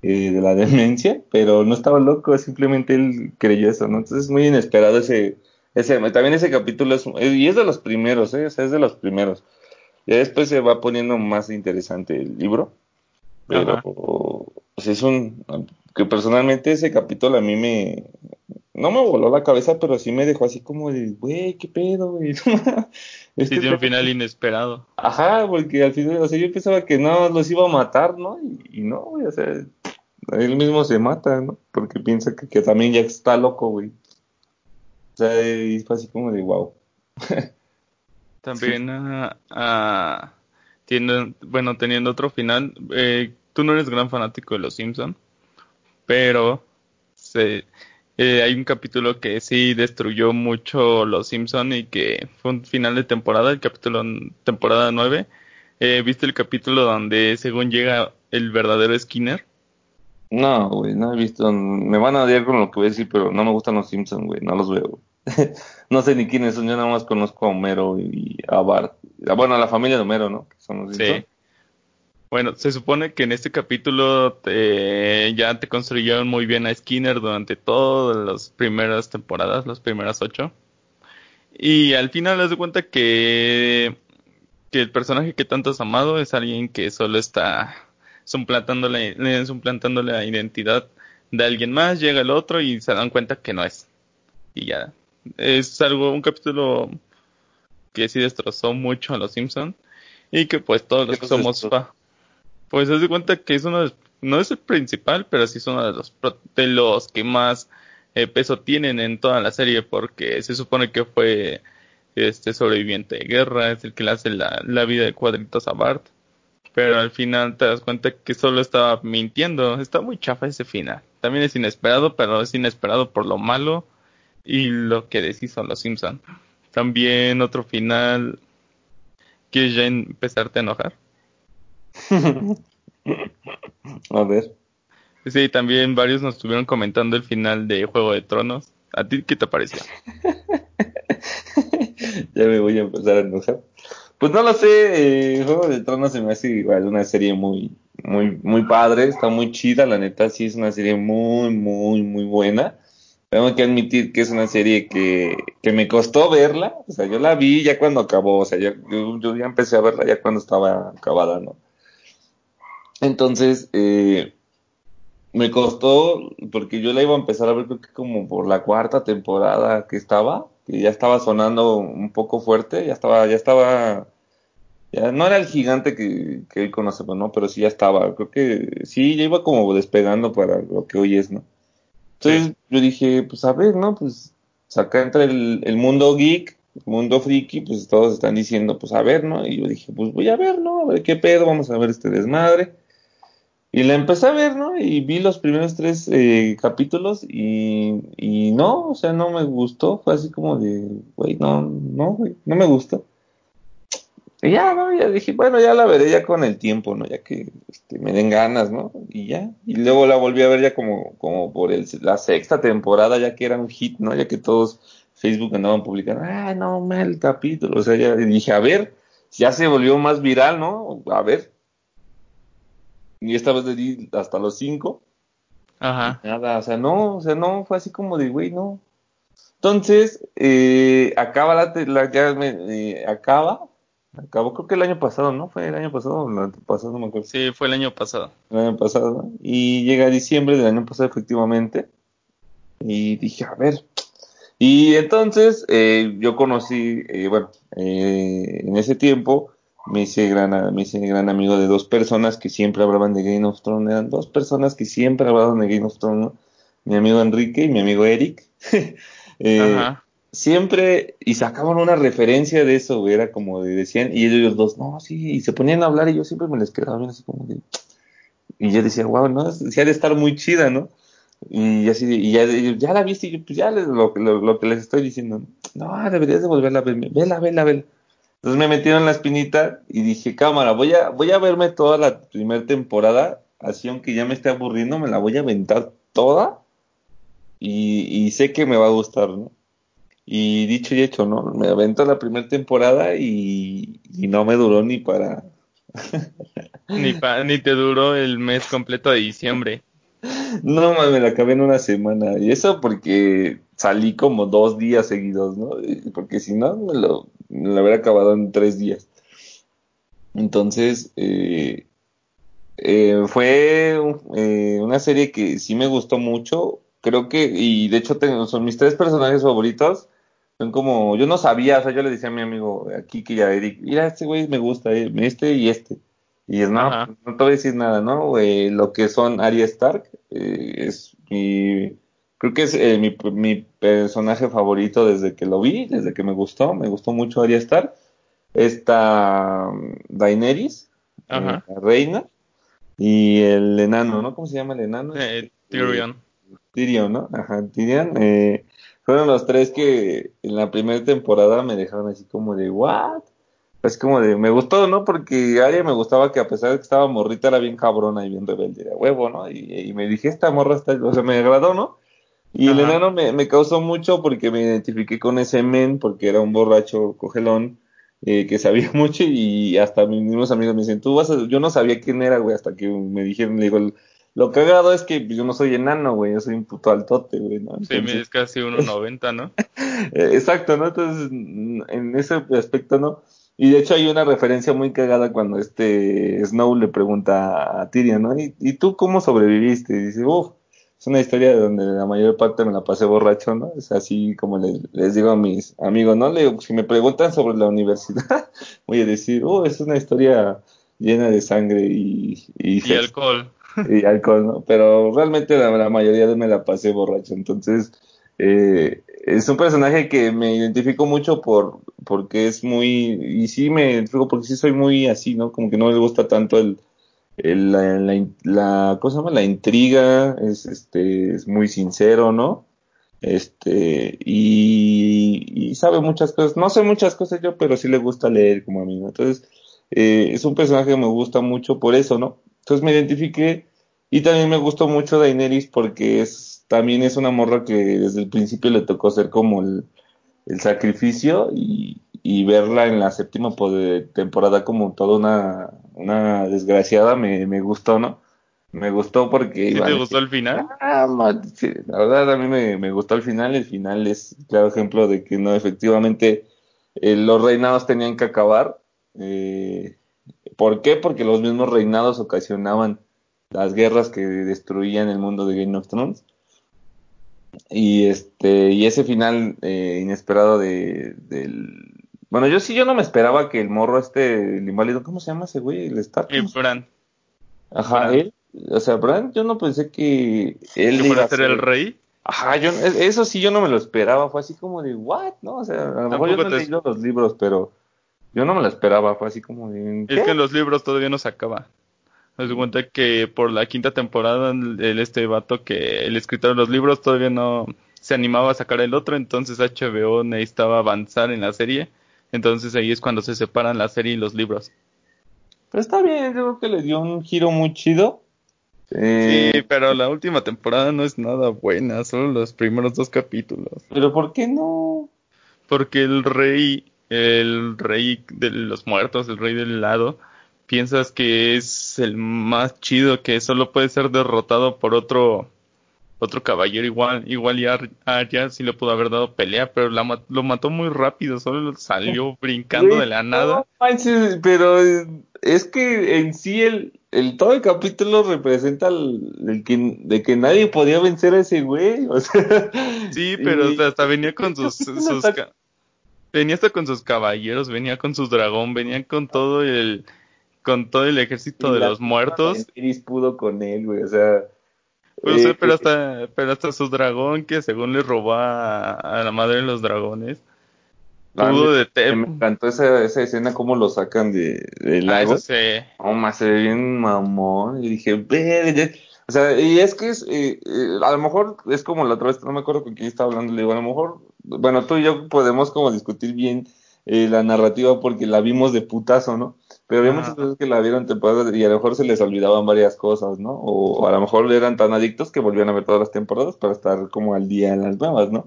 eh, de la demencia, pero no estaba loco, simplemente él creyó eso, ¿no? Entonces es muy inesperado ese, ese, también ese capítulo es, y es de los primeros, ¿eh? O sea, es de los primeros. Ya después se va poniendo más interesante el libro, pero pues es un, que personalmente ese capítulo a mí me, no me voló la cabeza, pero sí me dejó así como de, güey, qué pedo, güey. este sí, un final inesperado. Ajá, porque al final, o sea, yo pensaba que no los iba a matar, ¿no? Y, no, güey, o sea, él mismo se mata, ¿no? Porque piensa que, que también ya está loco, güey. Sea, y fue así como de, wow. también, uh, uh, tiene, bueno, teniendo otro final, eh, tú no eres gran fanático de Los Simpson, pero se eh, hay un capítulo que sí destruyó mucho Los Simpson y que fue un final de temporada, el capítulo temporada 9. Eh, ¿Viste el capítulo donde según llega el verdadero Skinner? No, güey, no he visto. Me van a odiar con lo que voy a decir, pero no me gustan los Simpsons, güey, no los veo. no sé ni quiénes son, yo nada más conozco a Homero y a Bart. Bueno, a la familia de Homero, ¿no? son los Sí. Bueno, se supone que en este capítulo te, ya te construyeron muy bien a Skinner durante todas las primeras temporadas, las primeras ocho. Y al final das de cuenta que, que el personaje que tanto has amado es alguien que solo está suplantándole la identidad de alguien más, llega el otro y se dan cuenta que no es. Y ya. Es algo, un capítulo que sí destrozó mucho a los Simpsons y que pues todos los que somos fa pues haz de cuenta que es uno no es el principal, pero sí es uno de los, de los que más eh, peso tienen en toda la serie, porque se supone que fue este sobreviviente de guerra, es el que le hace la, la vida de cuadritos a Bart, pero al final te das cuenta que solo estaba mintiendo, está muy chafa ese final, también es inesperado, pero es inesperado por lo malo y lo que deshizo los Simpson. También otro final, ¿quieres ya empezarte a enojar? a ver. Sí, también varios nos estuvieron comentando el final de Juego de Tronos. ¿A ti qué te pareció? ya me voy a empezar a enojar. Pues no lo sé, eh, Juego de Tronos se me hace igual una serie muy, muy, muy padre, está muy chida, la neta sí es una serie muy, muy, muy buena. Tengo que admitir que es una serie que, que me costó verla, o sea, yo la vi ya cuando acabó, o sea, yo, yo ya empecé a verla ya cuando estaba acabada, ¿no? Entonces, eh, me costó, porque yo la iba a empezar a ver creo que como por la cuarta temporada que estaba, que ya estaba sonando un poco fuerte, ya estaba, ya estaba, ya no era el gigante que, que hoy conocemos, ¿no? Pero sí ya estaba, creo que sí, ya iba como despegando para lo que hoy es, ¿no? Entonces yo dije, pues a ver, ¿no? Pues acá entre el, mundo geek, el mundo friki, pues todos están diciendo, pues a ver, ¿no? Y yo dije, pues voy a ver, ¿no? A ver qué pedo, vamos a ver este desmadre. Y la empecé a ver, ¿no? Y vi los primeros tres eh, capítulos y, y no, o sea, no me gustó. Fue así como de, güey, no, no, güey, no me gustó. Y ya, ¿no? Ya dije, bueno, ya la veré ya con el tiempo, ¿no? Ya que este, me den ganas, ¿no? Y ya. Y luego la volví a ver ya como, como por el, la sexta temporada, ya que era un hit, ¿no? Ya que todos Facebook andaban publicando, ah, no, mal capítulo. O sea, ya dije, a ver, ya se volvió más viral, ¿no? A ver, y esta vez le di hasta los cinco. Ajá. Nada, o sea, no, o sea, no, fue así como de, güey, no. Entonces, eh, acaba la, la ya me, eh, acaba, acabó creo que el año pasado, ¿no? Fue el año pasado o el año pasado, no me acuerdo. Sí, fue el año pasado. El año pasado, y llega diciembre del año pasado efectivamente, y dije, a ver, y entonces eh, yo conocí, eh, bueno, eh, en ese tiempo me hice gran, me hice gran amigo de dos personas que siempre hablaban de Game of Thrones. Eran dos personas que siempre hablaban de Game of Thrones. Mi amigo Enrique y mi amigo Eric. eh, siempre, y sacaban una referencia de eso, era como de, decían, y ellos dos, no, sí, y se ponían a hablar y yo siempre me les quedaba bien así como de, y yo decía, wow, no, sí ha de estar muy chida, ¿no? Y así, y ya, ya la viste, y yo, pues ya les, lo, lo, lo, que les estoy diciendo, no, deberías de volverla a ver, vela, vela, vela. Entonces me metieron la espinita y dije, cámara, voy a, voy a verme toda la primera temporada, así aunque ya me esté aburriendo, me la voy a aventar toda y, y sé que me va a gustar, ¿no? Y dicho y hecho, ¿no? Me aventó la primera temporada y, y, no me duró ni para... ni, pa, ni te duró el mes completo de diciembre. No, me la acabé en una semana. Y eso porque salí como dos días seguidos, ¿no? Porque si no, me lo, me lo hubiera acabado en tres días. Entonces, eh, eh, fue eh, una serie que sí me gustó mucho. Creo que, y de hecho tengo, son mis tres personajes favoritos. Son como, yo no sabía, o sea, yo le decía a mi amigo aquí que ya Eric, mira, este güey me gusta, eh, este y este. Y es, no, no te voy a decir nada, ¿no? Eh, lo que son Arya Stark eh, es mi, creo que es eh, mi, mi, personaje favorito desde que lo vi, desde que me gustó, me gustó mucho Arya Stark. Esta um, Daenerys, la reina, y el enano, ¿no? ¿Cómo se llama el enano? Tyrion. Tyrion, ¿no? Ajá, Tyrion. Fueron los tres que en la primera temporada me dejaron así como de, ¿what? es como de, me gustó, ¿no? Porque Aria me gustaba que a pesar de que estaba morrita era bien cabrona y bien rebelde, de huevo, ¿no? Y, y, me dije, esta morra está, o sea, me agradó, ¿no? Y Ajá. el enano me, me, causó mucho porque me identifiqué con ese men, porque era un borracho cogelón, eh, que sabía mucho y hasta mis mismos amigos me dicen, tú vas a, yo no sabía quién era, güey, hasta que me dijeron, le digo, lo cagado es que yo no soy enano, güey, yo soy un puto altote, güey, ¿no? Entonces, sí, me es casi 1.90, ¿no? Exacto, ¿no? Entonces, en ese aspecto, ¿no? Y de hecho hay una referencia muy cagada cuando este Snow le pregunta a Tyrion, ¿no? ¿Y, y tú cómo sobreviviste? Y dice, uff, es una historia de donde la mayor parte me la pasé borracho, ¿no? Es así como les, les digo a mis amigos, ¿no? Le, si me preguntan sobre la universidad, voy a decir, oh, es una historia llena de sangre y... Y, y alcohol. y alcohol, ¿no? Pero realmente la, mayoría de me la pasé borracho, entonces eh, es un personaje que me identifico mucho por porque es muy y sí me identifico porque sí soy muy así, ¿no? Como que no me gusta tanto el, la, la, la. La intriga, es este es muy sincero, ¿no? Este, y, sabe muchas cosas. No sé muchas cosas yo, pero sí le gusta leer como a mí, ¿no? Entonces, eh, es un personaje que me gusta mucho por eso, ¿no? Entonces me identifiqué y también me gustó mucho Daenerys porque es, también es una morra que desde el principio le tocó ser como el, el sacrificio y, y, verla en la séptima temporada como toda una, una desgraciada me, me gustó, ¿no? Me gustó porque... ¿Sí te gustó el final? Ah, la verdad a mí me, gustó el final. El final es claro ejemplo de que no, efectivamente eh, los reinados tenían que acabar. Eh, ¿Por qué? Porque los mismos reinados ocasionaban las guerras que destruían el mundo de Game of Thrones. Y este y ese final eh, inesperado de, del... Bueno, yo sí, yo no me esperaba que el morro este, el inválido, ¿cómo se llama ese güey? El Stark. El Bran. Ajá, él o sea, Bran, yo no pensé que él iba a ser el rey. Ajá, yo, eso sí yo no me lo esperaba, fue así como de, ¿what? ¿No? O sea, a lo mejor yo no he leído los libros, pero yo no me lo esperaba, fue así como de... Es que en los libros todavía no se acaba. Me doy cuenta que por la quinta temporada, el, este vato que el escritor de los libros todavía no se animaba a sacar el otro, entonces HBO necesitaba avanzar en la serie, entonces ahí es cuando se separan la serie y los libros. Pero está bien, yo creo que le dio un giro muy chido. Sí, pero la última temporada no es nada buena, solo los primeros dos capítulos. ¿Pero por qué no? Porque el rey, el rey de los muertos, el rey del lado, piensas que es el más chido, que solo puede ser derrotado por otro otro caballero igual, igual ya Arya sí le pudo haber dado pelea, pero lo mató muy rápido, solo salió brincando de la nada. pero es que en sí el, el todo el capítulo representa el, que, de que nadie podía vencer a ese güey, o sea, Sí, pero hasta venía con sus, venía hasta con sus caballeros, venía con su dragón, venía con todo el con todo el ejército de los muertos. Iris pudo con él, güey, o sea, pues, eh, pero hasta pero hasta su dragón que según le robó a, la madre de los dragones pudo de Me encantó esa, esa escena, cómo lo sacan de, del ah, lago. Oh, más se ve bien mamón. Y dije, ve, o sea, y es que es, eh, eh, a lo mejor es como la otra vez, no me acuerdo con quién estaba hablando, le digo, a lo mejor, bueno, tú y yo podemos como discutir bien eh, la narrativa porque la vimos de putazo, ¿no? Pero había muchas veces que la vieron temporadas y a lo mejor se les olvidaban varias cosas, ¿no? O, a lo mejor eran tan adictos que volvían a ver todas las temporadas para estar como al día en las nuevas, ¿no?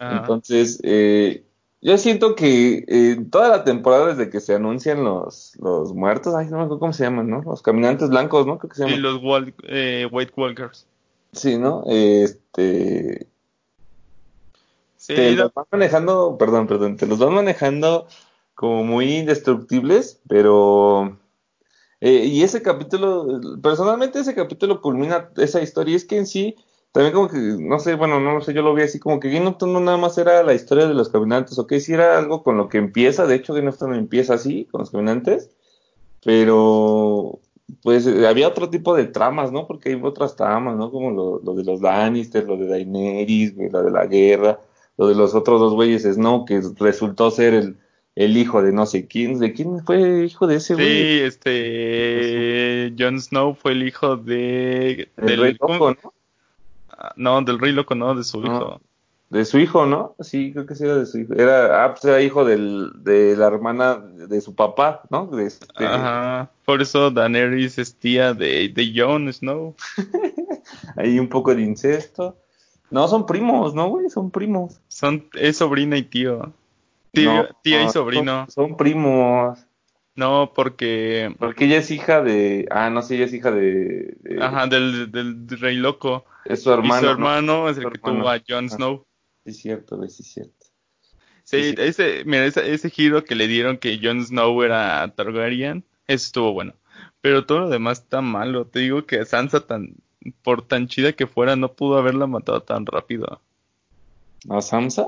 Entonces, eh, yo siento que eh, toda la temporada desde que se anuncian los, los muertos, ay, no me acuerdo cómo se llaman, ¿no? Los caminantes blancos, ¿no? Creo que se llaman. Sí, los eh, White Walkers. Sí, ¿no? Este... Sí, te los van manejando, perdón, perdón, te los van manejando como muy indestructibles, pero... Eh, y ese capítulo, personalmente ese capítulo culmina esa historia, y es que en sí también como que, no sé, bueno, no lo sé, yo lo vi así como que Game of Thrones no nada más era la historia de los caminantes, ok, sí era algo con lo que empieza, de hecho Game of Thrones empieza así, con los caminantes, pero pues había otro tipo de tramas, ¿no? Porque hay otras tramas, ¿no? Como lo, lo de los Lannister, lo de Daenerys, lo de la guerra, lo de los otros dos güeyes Snow, que resultó ser el, el hijo de no sé quién, ¿de quién fue el hijo de ese güey? Sí, este, Jon Snow fue el hijo de... del rey loco, ¿no? No, del rey loco, no, de su hijo. De su hijo, ¿no? Sí, creo que sí era de su hijo. Era, ah, pues era hijo del, de la hermana de su papá, ¿no? Este Ajá, por eso Daenerys es tía de, de Jon Snow. Hay un poco de incesto. No, son primos, ¿no, güey? Son primos. Son, es sobrina y tío. Tío, tía y sobrino. Son, primos. No, porque... Porque ella es hija de... Ah, no sé, ella es hija de... Ajá, del, del rey loco. Es su hermano. Y su hermano es el que tuvo a Jon ah, Snow. sí, es cierto, sí, es cierto. Sí, ese, mira, ese, giro que le dieron que Jon Snow era Targaryen, eso estuvo bueno. Pero todo lo demás está malo. Te digo que Sansa, tan, por tan chida que fuera, no pudo haberla matado tan rápido. ¿A Sansa?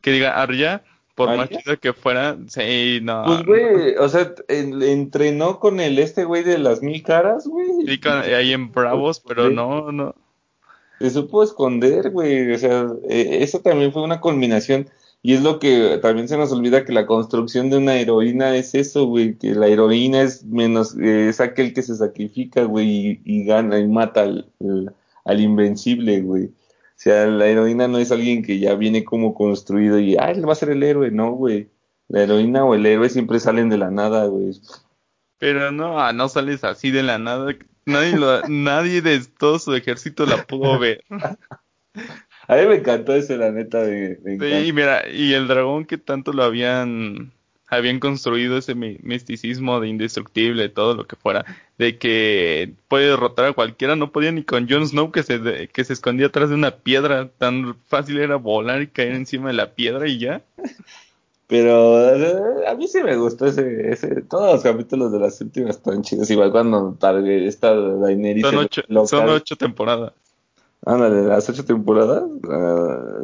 Que diga, Arya, por más chido que fuera, sí, no. Pues, güey, o sea, entrenó con el este güey de las mil caras, güey. Sí, ahí en Bravos, pero no, no. Se supo esconder, güey, o sea, e, eso también fue una culminación. Y es lo que también se nos olvida que la construcción de una heroína es eso, güey, que la heroína es menos, eh, es aquel que se sacrifica, güey, y, gana y mata al, al invencible, güey. O sea, la heroína no es alguien que ya viene como construido y, ah, él va a ser el héroe, no, güey. La heroína o el héroe siempre salen de la nada, güey. Pero no, ah, no sales así de la nada. Nadie, nadie de todo su ejército la pudo ver. A mí me encantó ese, la neta. De, sí, y mira, y el dragón que tanto lo habían habían construido ese misticismo de indestructible, todo lo que fuera, de que puede derrotar a cualquiera, no podía ni con Jon Snow que se, que se escondía atrás de una piedra, tan fácil era volar y caer encima de la piedra y ya. Pero eh, a mí sí me gustó ese, ese, todos los capítulos de las últimas están chidos, igual cuando esta Daenerys son ocho, son ocho temporadas. Ándale, las ocho temporadas,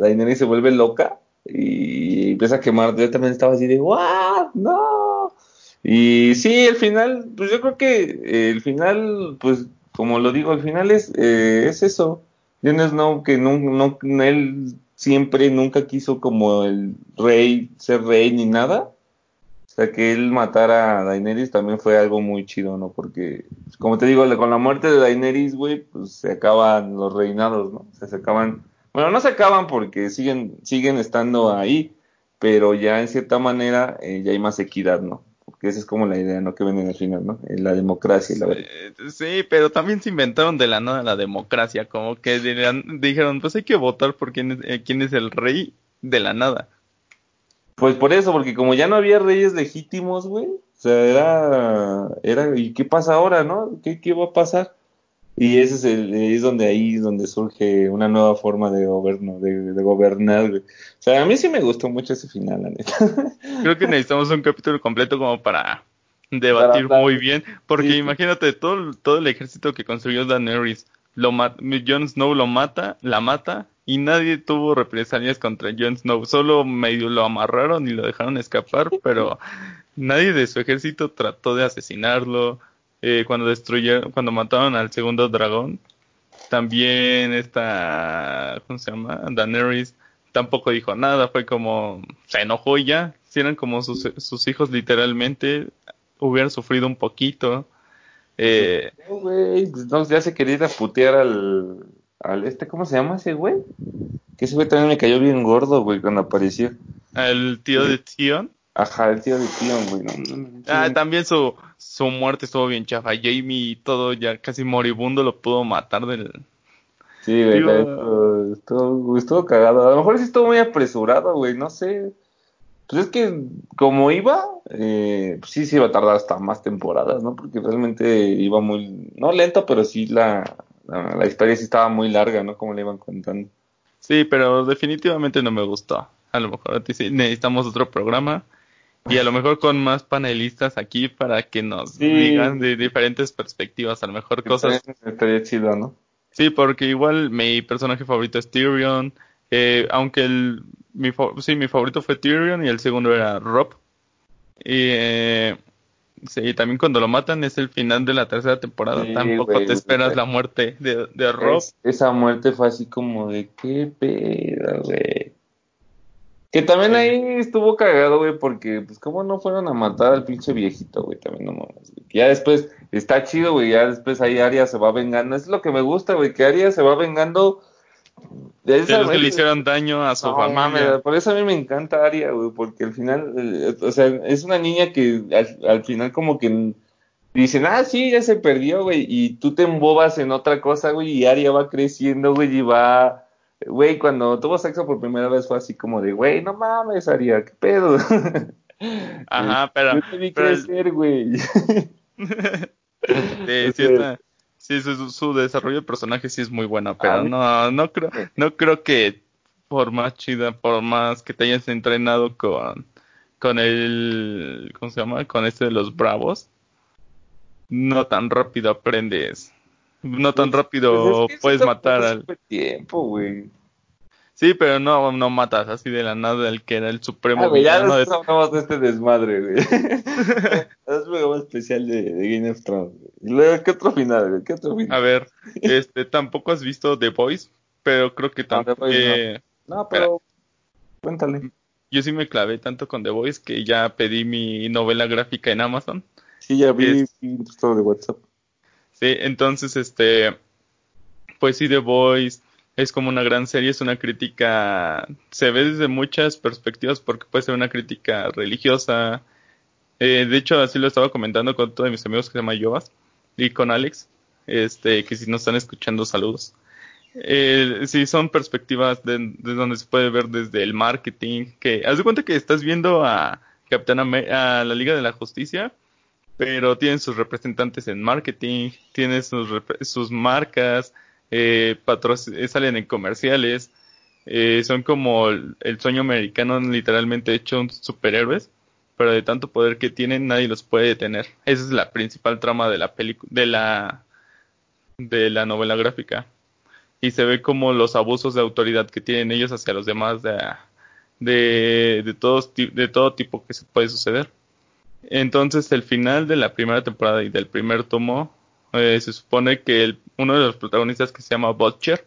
Daenerys se vuelve loca y empieza a quemar. Yo también estaba así de, ¡What! ¡No! Y sí, el final, pues yo creo que el final, pues como lo digo, el final es, eh, es eso. Jon Snow que no, no, él siempre nunca quiso como el rey, ser rey ni nada. O sea, que él matara a Daenerys también fue algo muy chido, ¿no? Porque, como te digo, con la muerte de Daenerys, güey, pues se acaban los reinados, ¿no? Se acaban bueno, no se acaban porque siguen, siguen estando ahí, pero ya en cierta manera eh, ya hay más equidad, ¿no? Porque esa es como la idea, ¿no? Que ven en el final, ¿no? En la democracia y la verdad. Sí, pero también se inventaron de la nada la democracia, como que dijeron, pues hay que votar por quién es, eh, quién es el rey de la nada. Pues por eso, porque como ya no había reyes legítimos, güey, o sea, era, era, ¿y qué pasa ahora, no? ¿Qué, qué va a pasar? Y ese es, el, es donde ahí es donde surge una nueva forma de, gobierno, de, gobernar. O sea, a mí sí me gustó mucho ese final, la neta. Creo que necesitamos un capítulo completo como para debatir muy bien, porque imagínate todo, todo el ejército que construyó Daenerys, lo Jon Snow lo mata, la mata y nadie tuvo represalias contra Jon Snow, solo medio lo amarraron y lo dejaron escapar, pero nadie de su ejército trató de asesinarlo, eh, cuando destruyeron, cuando mataron al segundo dragón, también esta, ¿cómo se llama? Daenerys tampoco dijo nada, fue como, se enojó y ya, si eran como sus, sus hijos literalmente, hubieran sufrido un poquito. Eh, pues no, ya se quería ir a putear al, al este, ¿cómo se llama ese güey? Que ese güey también me cayó bien gordo, güey, cuando apareció. ¿El tío de Tion? Ajá, el tío de Tion, güey. ah, también su, su muerte estuvo bien chafa. Jamie y todo ya casi moribundo lo pudo matar del... Sí, güey, estuvo, estuvo, cagado. A lo mejor sí estuvo muy apresurado, güey, no sé. Pues es que como iba, eh, pues sí se iba a tardar hasta más temporadas, ¿no? Porque realmente iba muy, no lento, pero sí la, la, historia sí estaba muy larga, ¿no? Como le iban contando. Sí, pero definitivamente no me gustó. A lo mejor a ti sí necesitamos otro programa y a lo mejor con más panelistas aquí para que nos digan de diferentes perspectivas, a lo mejor cosas. Estaría chido, ¿no? Sí, porque igual mi personaje favorito es Tyrion, eh, aunque el, mi, sí, mi favorito fue Tyrion y el segundo era Rob. Y eh, sí, también cuando lo matan es el final de la tercera temporada, tampoco te esperas la muerte de, de Rob. esa muerte fue así como de qué pedo, güey. Que también ahí estuvo cagado, güey, porque, pues, ¿cómo no fueron a matar al pinche viejito, güey? También no mames. Ya después, está chido, güey, ya después ahí Aria se va vengando. Es lo que me gusta, güey, que Aria se va vengando. De, esa, que le hicieron daño a su familia. por eso a mí me encanta Aria, güey, porque al final, eh, o sea, es una niña que al, al final como que dicen, ah, sí, ya se perdió, güey, y tú te embobas en otra cosa, güey, y Aria va creciendo, güey, y va Güey, cuando tuvo sexo por primera vez fue así como de, güey, no mames, Aria, qué pedo. Ajá, pero. Yo te vi crecer, güey. sí, su, desarrollo de personaje sí es muy bueno, pero no, no creo, no creo que por más chida, por más que te hayas entrenado con, con el, ¿cómo se llama? Con este de los bravos, no tan rápido aprendes no tan pues, rápido pues puedes matar al tiempo, güey. Sí, pero no, no matas así de la nada el que era el supremo ah, güey, ya de- hablamos de este desmadre, güey. es un programa especial de, de Game of Thrones. güey. Y luego, ¿qué otro final, güey? ¿Qué otro final? A ver, este, tampoco has visto The Voice, pero creo que No, tampoco. Voice no, pero cuéntale. Yo sí me clavé tanto con The Voice que ya pedí mi novela gráfica en Amazon. Sí, ya vi, Es- de WhatsApp. Sí, entonces, este, pues sí, The Voice es como una gran serie, es una crítica, se ve desde muchas perspectivas porque puede ser una crítica religiosa. Eh, de hecho, así lo estaba comentando con todos mis amigos que se llama Yovas y con Alex, este, que si nos están escuchando, saludos. Eh, sí, son perspectivas de, de donde se puede ver desde el marketing, que haz de cuenta que estás viendo a Capitán a la Liga de la Justicia, pero tienen sus representantes en marketing, tienen sus, sus marcas, eh, eh, salen en comerciales, eh, son como el, sueño americano literalmente hecho un superhéroes, pero de tanto poder que tienen nadie los puede detener. Esa es la principal trama de la película, de la de la novela gráfica. Y se ve como los abusos de autoridad que tienen ellos hacia los demás de, de, de, todos, de todo tipo que se puede suceder. Entonces, el final de la primera temporada y del primer tomo, eh, se supone que el- uno de los protagonistas que se llama Butcher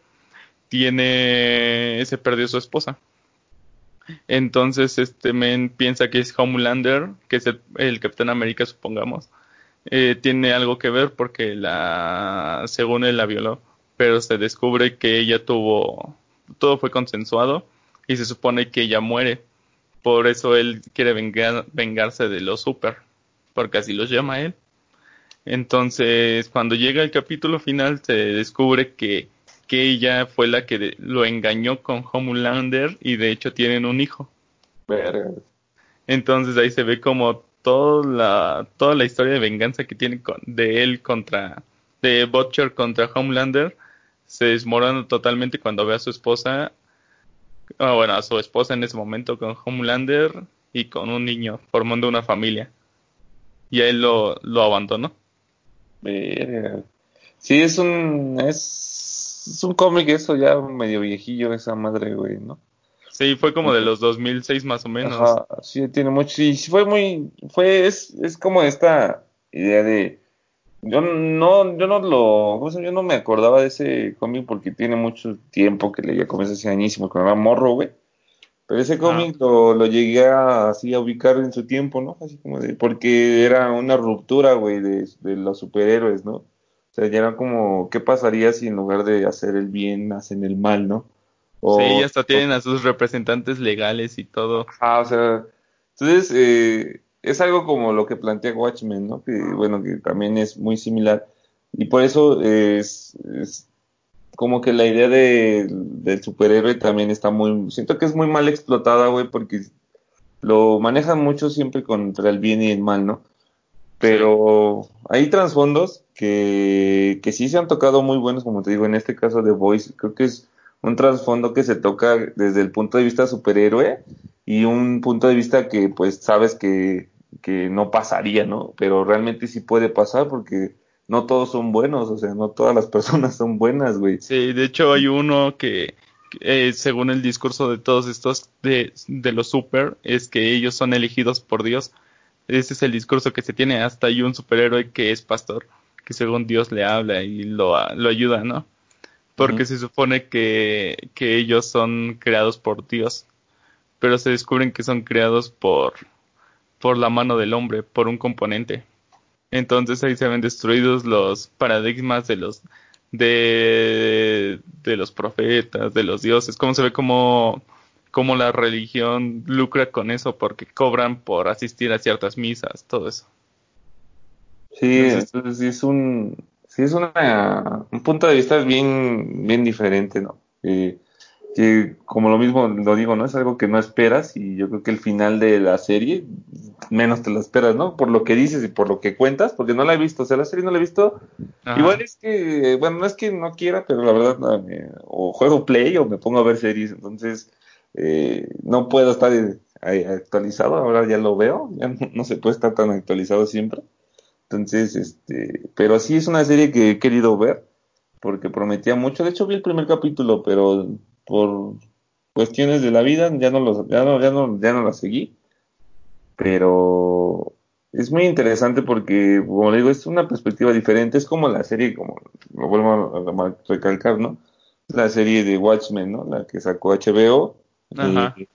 tiene, se perdió su esposa. Entonces, este men piensa que es Homelander, que es el, Capitán América, supongamos. Eh, tiene algo que ver porque la, según él la violó, pero se descubre que ella tuvo, todo fue consensuado y se supone que ella muere. Por eso él quiere vengar- vengarse de los super, porque así los llama él. Entonces, cuando llega el capítulo final, se descubre que, que ella fue la que de- lo engañó con Homelander y de hecho tienen un hijo. Verga. Entonces ahí se ve como toda la, toda la historia de venganza que tiene con- de él contra, de Butcher contra Homelander, se desmorona totalmente cuando ve a su esposa, ah, bueno, a su esposa en ese momento con Homelander y con un niño formando una familia. Y él lo, lo abandonó. Sí, es un, es, es un cómic eso ya medio viejillo esa madre, güey, ¿no? Sí, fue como de los 2006 más o menos. Ajá, sí, tiene mucho, y sí fue muy, fue, es, es como esta idea de, yo no, yo no lo, yo no me acordaba de ese cómic porque tiene mucho tiempo que leía cómics hace añísimos, cuando era morro, güey, pero ese cómic lo, lo llegué a, así a ubicar en su tiempo, ¿no? Así como de, porque era una ruptura, güey, de, de los superhéroes, ¿no? O sea, ya era como, ¿qué pasaría si en lugar de hacer el bien, hacen el mal, ¿no? O- sí, hasta tienen a sus representantes legales y todo. Ah, o sea, entonces eh, es algo como lo que plantea Watchmen, ¿no? Que bueno, que también es muy similar. Y por eso es, es como que la idea de, del superhéroe también está muy, siento que es muy mal explotada, güey, porque lo manejan mucho siempre contra el bien y el mal, ¿no? Pero hay trasfondos que, que sí se han tocado muy buenos, como te digo, en este caso de Voice, creo que es un trasfondo que se toca desde el punto de vista superhéroe y un punto de vista que pues sabes que, que no pasaría, ¿no? Pero realmente sí puede pasar porque no todos son buenos, o sea, no todas las personas son buenas, güey. Sí, de hecho hay uno que, eh, según el discurso de todos estos de, de los super, es que ellos son elegidos por Dios. Ese es el discurso que se tiene. Hasta hay un superhéroe que es pastor, que según Dios le habla y lo, lo ayuda, ¿no? Porque se supone que, que ellos son creados por Dios, pero se descubren que son creados por, por la mano del hombre, por un componente. Entonces ahí se ven destruidos los paradigmas de los de, de los profetas, de los dioses, cómo se ve como, como la religión lucra con eso porque cobran por asistir a ciertas misas, todo eso. Sí, Entonces- sí es un, sí es una, un punto de vista bien, bien diferente, ¿no? Eh, que como lo mismo lo digo, ¿no? Es algo que no esperas y yo creo que el final de la serie menos te lo esperas, ¿no? Por lo que dices y por lo que cuentas, porque no la he visto, o sea, la serie no la he visto. Ajá. Igual es que, bueno, no es que no quiera, pero la verdad, no, me- o juego Play o me pongo a ver series, entonces eh, no puedo estar eh, actualizado, ahora ya lo veo, ya no, no se puede estar tan actualizado siempre. Entonces, este, pero sí es una serie que he querido ver porque prometía mucho. De hecho, vi el primer capítulo, pero por cuestiones de la vida, ya no los, ya no, ya no, ya no las seguí. Pero es muy interesante porque, como digo, es una perspectiva diferente. Es como la serie, como lo vuelvo a, recalcar, ¿no? La serie de Watchmen, ¿no? La que sacó HBO. Ajá. Eh,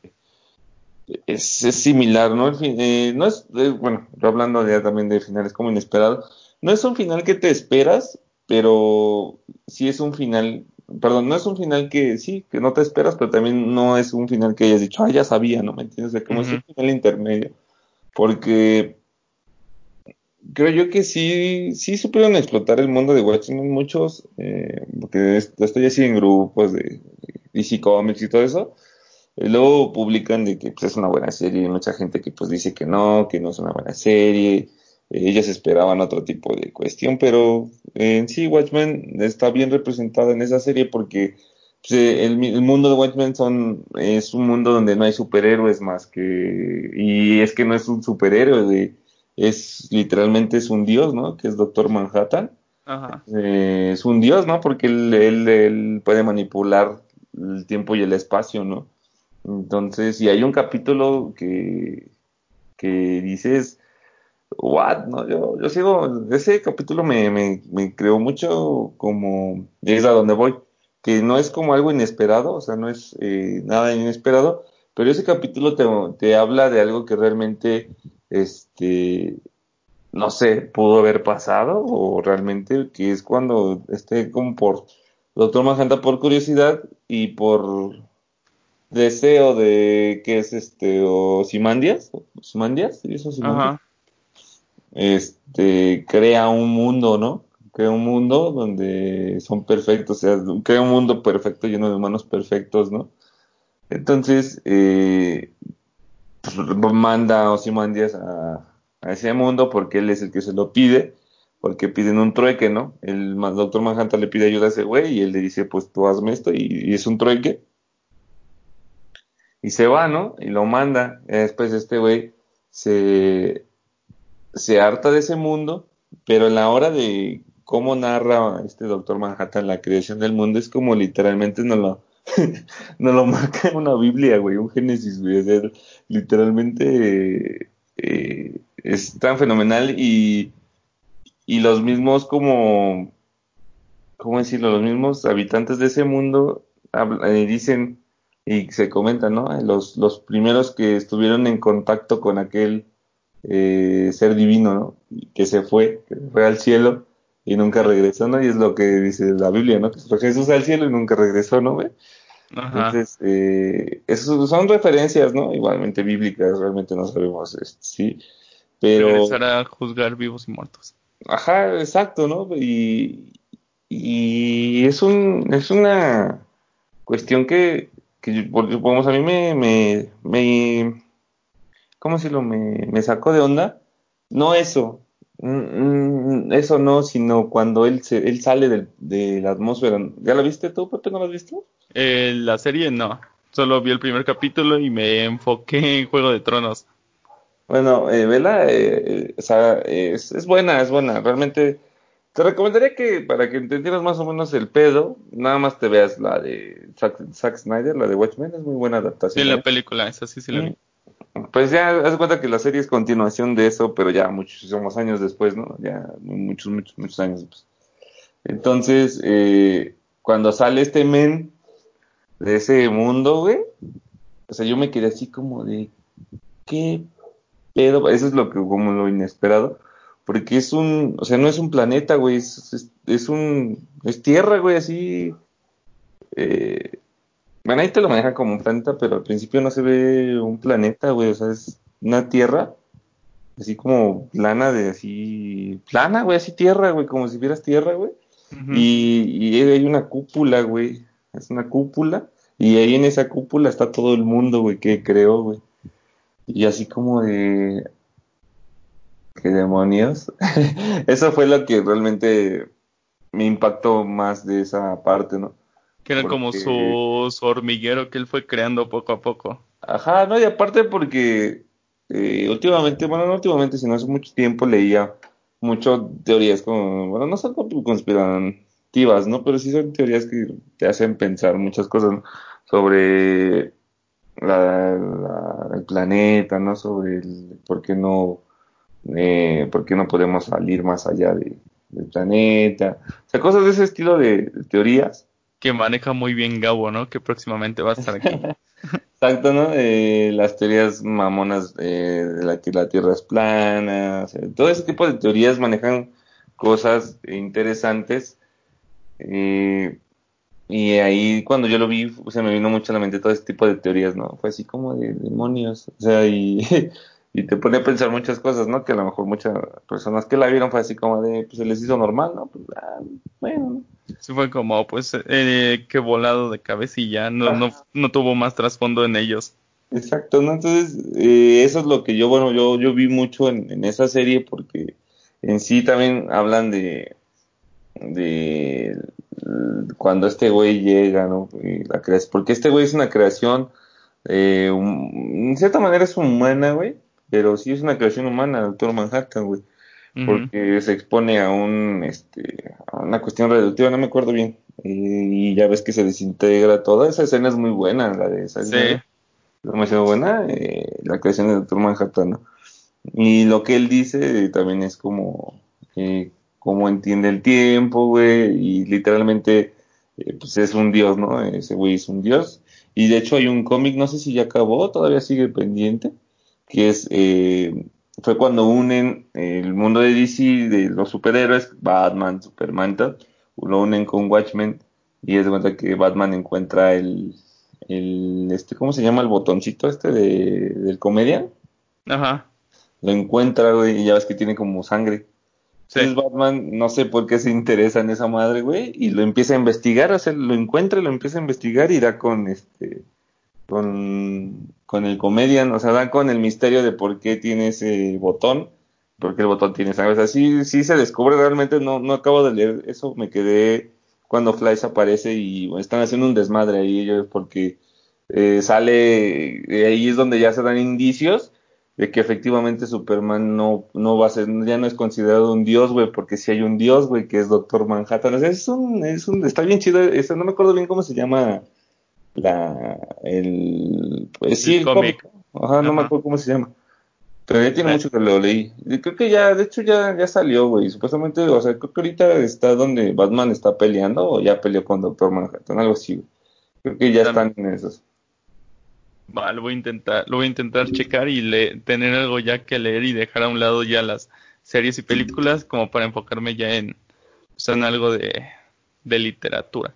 es, similar, ¿no? Eh, no es, eh, bueno, hablando ya también de finales como inesperado, no es un final que te esperas, pero sí es un final, perdón, no es un final que sí, que no te esperas, pero también no es un final que hayas dicho, ah, ya sabía, ¿no? ¿Me entiendes? De cómo es un final intermedio. Porque creo yo que sí, sí supieron explotar el mundo de Watchmen muchos, eh, porque estoy así en grupos de, de DC Comics y todo eso, luego publican de que pues, es una buena serie y mucha gente que pues dice que no, que no es una buena serie. Eh, ellas esperaban otro tipo de cuestión, pero en sí Watchmen está bien representado en esa serie porque pues, eh, el, mundo de Watchmen son, es un mundo donde no hay superhéroes más que... Y es que no es un superhéroe, es literalmente es un dios, ¿no? Que es Doctor Manhattan. Ajá. Eh, es un dios, ¿no? Porque él, él, él puede manipular el tiempo y el espacio, ¿no? Entonces, y hay un capítulo que, que dices, what, no, yo, yo sigo, ese capítulo me, me, me creó mucho como, es a donde voy, que no es como algo inesperado, o sea, no es eh, nada inesperado, pero ese capítulo te, te habla de algo que realmente, este, no sé, pudo haber pasado, o realmente, que es cuando, este, como por, Doctor Manhattan por curiosidad y por deseo de que es este o Simandias, Simandias, eso Simandias? Este crea un mundo, ¿no? Crea un mundo donde son perfectos, o sea, crea un mundo perfecto lleno de humanos perfectos, ¿no? Entonces, eh, pues, manda a Osimandias a, a ese mundo porque él es el que se lo pide, porque piden un trueque, ¿no? El doctor Manhattan le pide ayuda a ese güey y él le dice, pues tú hazme esto y es un trueque y se va, ¿no? Y lo manda. Después este güey se, se harta de ese mundo, pero en la hora de cómo narra este Doctor Manhattan la creación del mundo es como literalmente no lo, no lo marca una Biblia, güey, un Génesis, literalmente eh, es tan fenomenal y, y los mismos como, ¿cómo decirlo? Los mismos habitantes de ese mundo eh, dicen y se comenta, ¿no? Los, los primeros que estuvieron en contacto con aquel eh, ser divino, ¿no? Que se fue, que fue al cielo y nunca regresó, ¿no? Y es lo que dice la Biblia, ¿no? Que fue Jesús al cielo y nunca regresó, ¿no? Entonces, eh, son referencias, ¿no? Igualmente bíblicas, realmente no sabemos, este, sí. Pero... Regresar a juzgar vivos y muertos. Ajá, exacto, ¿no? Y, y es, un, es una cuestión que que a mí me, me, me ¿cómo decirlo? Me, me sacó de onda. No eso, mm, mm, eso no, sino cuando él, se, él sale del, de la atmósfera. ¿Ya la viste tú, Pepe? ¿No la has visto? Eh, la serie no, solo vi el primer capítulo y me enfoqué en Juego de Tronos. Bueno, eh, vela, eh, o sea, es, es buena, es buena. Realmente te recomendaría que para que entendieras más o menos el pedo, nada más te veas la de Zack, Snyder, la de Watchmen, es muy buena adaptación. Sí, la ¿eh? película, esa sí, sí la vi. Pues ya, haz cuenta que la serie es continuación de eso, pero ya muchísimos años después, ¿no? Ya muchos, muchos, muchos años después. Entonces, eh, cuando sale este men de ese mundo, güey, o sea, yo me quedé así como de, ¿qué pedo? Eso es lo que, como lo inesperado porque es un, o sea, no es un planeta, güey, es, es, un, es tierra, güey, así. Eh, bueno, ahí te lo maneja como un planeta, pero al principio no se ve un planeta, güey, o sea, es una tierra, así como plana de así, plana, güey, así tierra, güey, como si vieras tierra, güey. y, y hay una cúpula, güey, es una cúpula, y ahí en esa cúpula está todo el mundo, güey, que creó, güey. Y así como de, ¿Qué demonios? Eso fue lo que realmente me impactó más de esa parte, ¿no? Que era como su, hormiguero que él fue creando poco a poco. Ajá, no, y aparte porque eh, últimamente, bueno, no últimamente, sino hace mucho tiempo leía mucho teorías como, bueno, no son conspirativas, ¿no? Pero sí son teorías que te hacen pensar muchas cosas, ¿no? sobre el planeta, ¿no? Sobre el, por qué no, eh, por qué no podemos salir más allá del planeta. O sea, cosas de ese estilo de, teorías. Que maneja muy bien Gabo, ¿no? Que próximamente va a estar aquí. Exacto, ¿no? Eh, las teorías mamonas eh, de la que la Tierra es plana. todo ese tipo de teorías manejan cosas interesantes. Eh, y ahí cuando yo lo vi, se me vino mucho a la mente todo ese tipo de teorías, ¿no? Fue así como de demonios, o sea, y, y te pone a pensar muchas cosas, ¿no? Que a lo mejor muchas personas que la vieron fue así como de, pues se les hizo normal, ¿no? Pues, ah, bueno. Sí fue como, pues, eh, qué volado de cabecilla, no, no, no tuvo más trasfondo en ellos. Exacto, ¿no? Entonces, eh, eso es lo que yo, bueno, yo, yo vi mucho en, en esa serie porque en sí también hablan de, de cuando este güey llega, ¿no? La porque este güey es una creación, eh, en cierta manera es humana, güey, pero sí es una creación humana, Doctor Manhattan, güey, porque se expone a un, este, a una cuestión reductiva, no me acuerdo bien, y ya ves que se desintegra, toda esa escena es muy buena, la de esa sí. es demasiado buena, eh, la creación de Doctor Manhattan, ¿no? Y lo que él dice también es como, eh, cómo entiende el tiempo, güey, y literalmente, eh, pues es un dios, ¿no? Ese güey es un dios. Y de hecho hay un cómic, no sé si ya acabó, todavía sigue pendiente, que es, eh, fue cuando unen el mundo de DC, de los superhéroes, Batman, Superman, lo unen con Watchmen, y es de cuenta que Batman encuentra el, el, este, ¿cómo se llama? El botoncito este de, del comedian. Ajá. Lo encuentra, güey, y ya ves que tiene como sangre. Entonces Batman, no sé por qué se interesa en esa madre, güey, y lo empieza a investigar, o sea, lo encuentra, lo empieza a investigar y da con este, con, con el comedian, o sea, da con el misterio de por qué tiene ese botón, por qué el botón tiene sangre, o sea, sí, sí se descubre realmente, no, no acabo de leer eso, me quedé cuando Flash aparece y están haciendo un desmadre ahí ellos porque eh, sale, ahí es donde ya se dan indicios de que efectivamente Superman no, no va a ser, ya no es considerado un dios, güey, porque si hay un dios, güey, que es Doctor Manhattan. O sea, es un, es un, está bien chido, eso, no me acuerdo bien cómo se llama la, el, pues sí, el, cómic. Ajá, no me acuerdo cómo se llama. Pero ya tiene mucho que lo leí. Creo que ya, de hecho ya, ya salió, güey. Supuestamente, o sea, creo que ahorita está donde Batman está peleando o ya peleó con Doctor Manhattan, algo así, güey. Creo que ya están en esos. Va, lo voy a intentar, lo voy a intentar checar y le, tener algo ya que leer y dejar a un lado ya las series y películas como para enfocarme ya en, pues, en algo de, de literatura.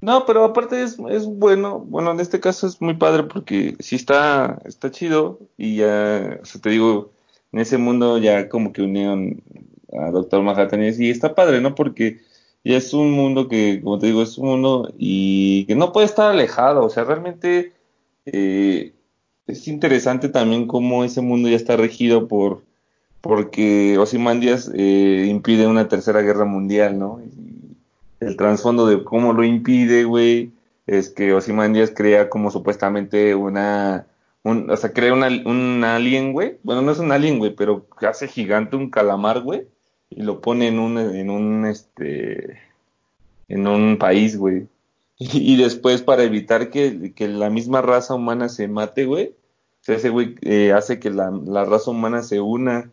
No, pero aparte es, es bueno, bueno, en este caso es muy padre porque sí está, está chido y ya, o sea, te digo, en ese mundo ya como que unieron a Doctor Manhattan y está padre, ¿no? Porque ya es un mundo que, como te digo, es un mundo y que no puede estar alejado, o sea, realmente eh, es interesante también cómo ese mundo ya está regido por porque Ozymandias eh, impide una tercera guerra mundial, ¿no? El trasfondo de cómo lo impide, güey, es que Ozymandias crea como supuestamente una, un, o sea, crea una, un alien, güey, bueno, no es un alien, güey, pero hace gigante un calamar, güey, y lo pone en un, en un, este, en un país, güey. Y, después para evitar que, la misma raza humana se mate, güey, o sea, ese güey eh, hace que la, raza humana se una.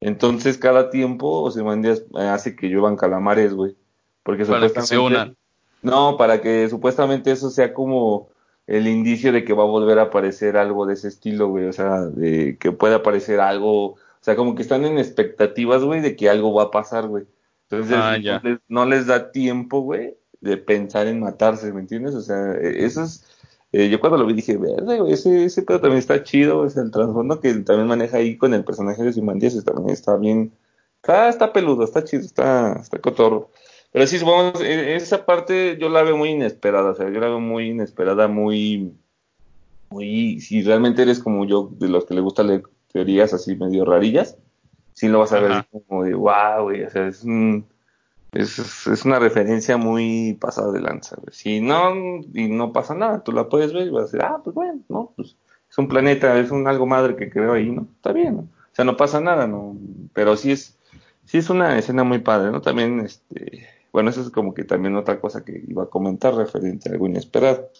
Entonces cada tiempo Ozymandias eh, hace que lluevan calamares, güey. Porque para que se unan. No, para que supuestamente eso sea como el indicio de que va a volver a aparecer algo de ese estilo, güey. O sea, de que pueda aparecer algo. O sea, como que están en expectativas, güey, de que algo va a pasar, güey. Entonces ah, no les da tiempo, güey, de pensar en matarse, ¿me entiendes? O sea, e, eso es, eh, yo cuando lo vi dije, verde, ese, ese pedo también está chido, es el trasfondo que también maneja ahí con el personaje de Simandias, también está bien, está, está peludo, está chido, está, está cotorro. Pero sí, vamos, e, esa parte yo la veo muy inesperada, o sea, yo la veo muy inesperada, muy, muy, si realmente eres como yo, de los que le gusta leer teorías así medio rarillas, sí lo vas a ver como de, wow, güey, o sea, es un, es, es, una referencia muy pasada de lanza. Si no, y no pasa nada, tú la puedes ver y vas a decir, ah, pues bueno, no, pues es un planeta, es un algo madre que creo ahí, ¿no? Está bien, ¿no? O sea, no pasa nada, ¿no? Pero sí es, sí es una escena muy padre, ¿no? También, este, bueno, eso es como que también otra cosa que iba a comentar referente a algo inesperado.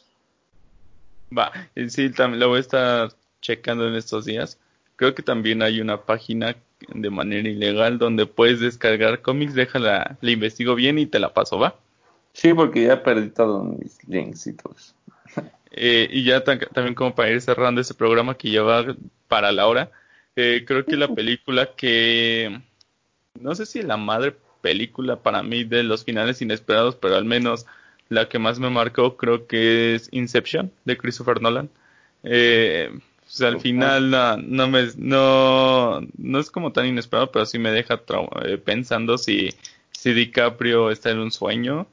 Va, sí, también lo voy a estar checando en estos días. Creo que también hay una página de manera ilegal donde puedes descargar cómics, déjala, la investigo bien y te la paso, ¿va? Sí, porque ya perdí todos mis links y todo eso. Eh, y ya también como para ir cerrando ese programa que lleva para la hora, eh, creo que la película que, no sé si la madre película para mí de los finales inesperados, pero al menos la que más me marcó creo que es Inception de Christopher Nolan. Eh, sea, al final no, me no, no es como tan inesperado, pero sí me deja eh, pensando si, si DiCaprio está en un sueño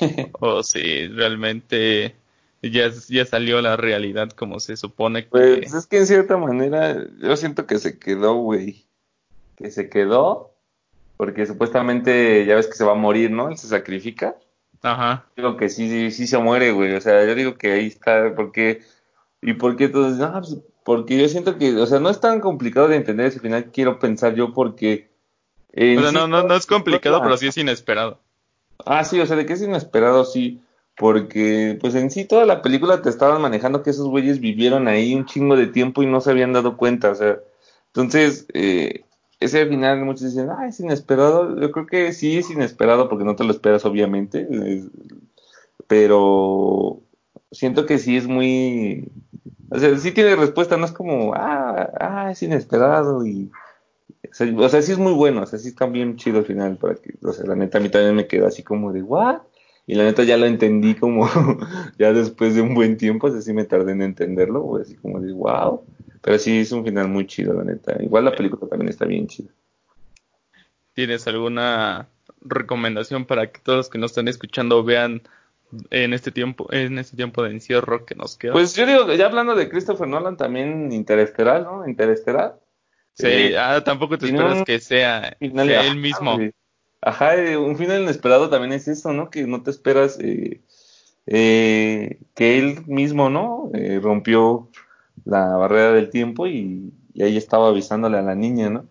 o si realmente ya, ya salió la realidad como se supone que... Pues es que en cierta manera yo siento que se quedó, güey. Que se quedó porque supuestamente ya ves que se va a morir, ¿no? Él se sacrifica. Ajá. Digo que sí, sí, sí se muere, güey. O sea, yo digo que ahí está, porque ¿Y por qué entonces? No, pues, porque yo siento que, o sea, no es tan complicado de entender ese final, quiero pensar yo, porque... o sea, no, no, no es complicado, pero sí es inesperado. Ah, sí, o sea, de que es inesperado, sí. Porque, pues en sí, toda la película te estaban manejando que esos güeyes vivieron ahí un chingo de tiempo y no se habían dado cuenta, o sea. Entonces, eh, ese final, muchos dicen, ah, es inesperado. Yo creo que sí es inesperado porque no te lo esperas, obviamente. pero siento que sí es muy o sea, sí tiene respuesta, no es como, ah, ah, es inesperado y... O sea, sí es muy bueno, o sea, sí está bien chido al final para que, o sea, la neta a mí también me quedó así como de, ¿what? Y la neta ya lo entendí como, ya después de un buen tiempo, así me tardé en entenderlo, así como de, wow. Pero sí es un final muy chido, la neta. Igual la película también está bien chida. ¿Tienes alguna recomendación para que todos los que nos están escuchando vean en este tiempo, en este tiempo de encierro que nos queda. Pues yo digo, ya hablando de Christopher Nolan, también Interestelar, ¿no? Interestelar. Sí, eh, ah, tampoco te esperas que sea, él mismo. Ajá, eh, un final inesperado también es eso, ¿no? Que no te esperas eh, eh que él mismo, ¿no? rompió la barrera del tiempo y, y, ahí estaba avisándole a la niña, ¿no?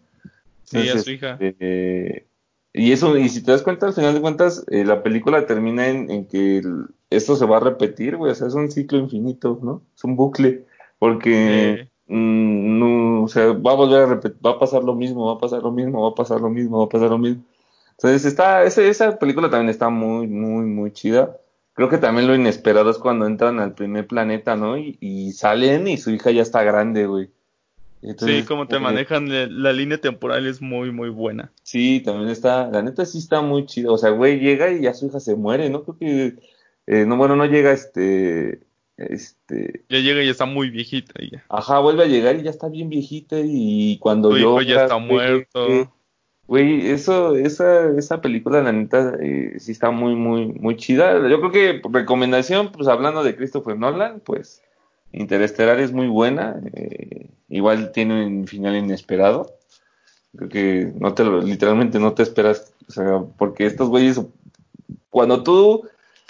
sí, a su hija. Eh, y eso, y si te das cuenta, al final de cuentas, eh, la película termina en, que esto se va a repetir, güey, o sea, es un ciclo infinito, ¿no? Es un bucle, porque, mm, no, o sea, va a volver a repetir, va a pasar lo mismo, va a pasar lo mismo, va a pasar lo mismo, va a pasar lo mismo. Entonces, está, esa, esa película también está muy, muy, muy chida. Creo que también lo inesperado es cuando entran al primer planeta, ¿no? Y, y salen y su hija ya está grande, güey sí, como te manejan la línea temporal es muy, muy buena. Sí, también está, la neta sí está muy chido. O sea, güey, llega y ya su hija se muere, ¿no? Creo que, eh, no, bueno, no llega este, este... Ya llega y ya está muy viejita ya. Ajá, vuelve a llegar y ya está bien viejita y cuando yo... ya está muerto. Güey, eso, esa, esa película, la neta, eh, sí está muy, muy, muy chida. Yo creo que recomendación, pues hablando de Christopher Nolan, pues Interestelar es muy buena, eh, igual tiene un final inesperado. Creo que no te lo, literalmente no te esperas, o sea, porque estos güeyes, cuando tú,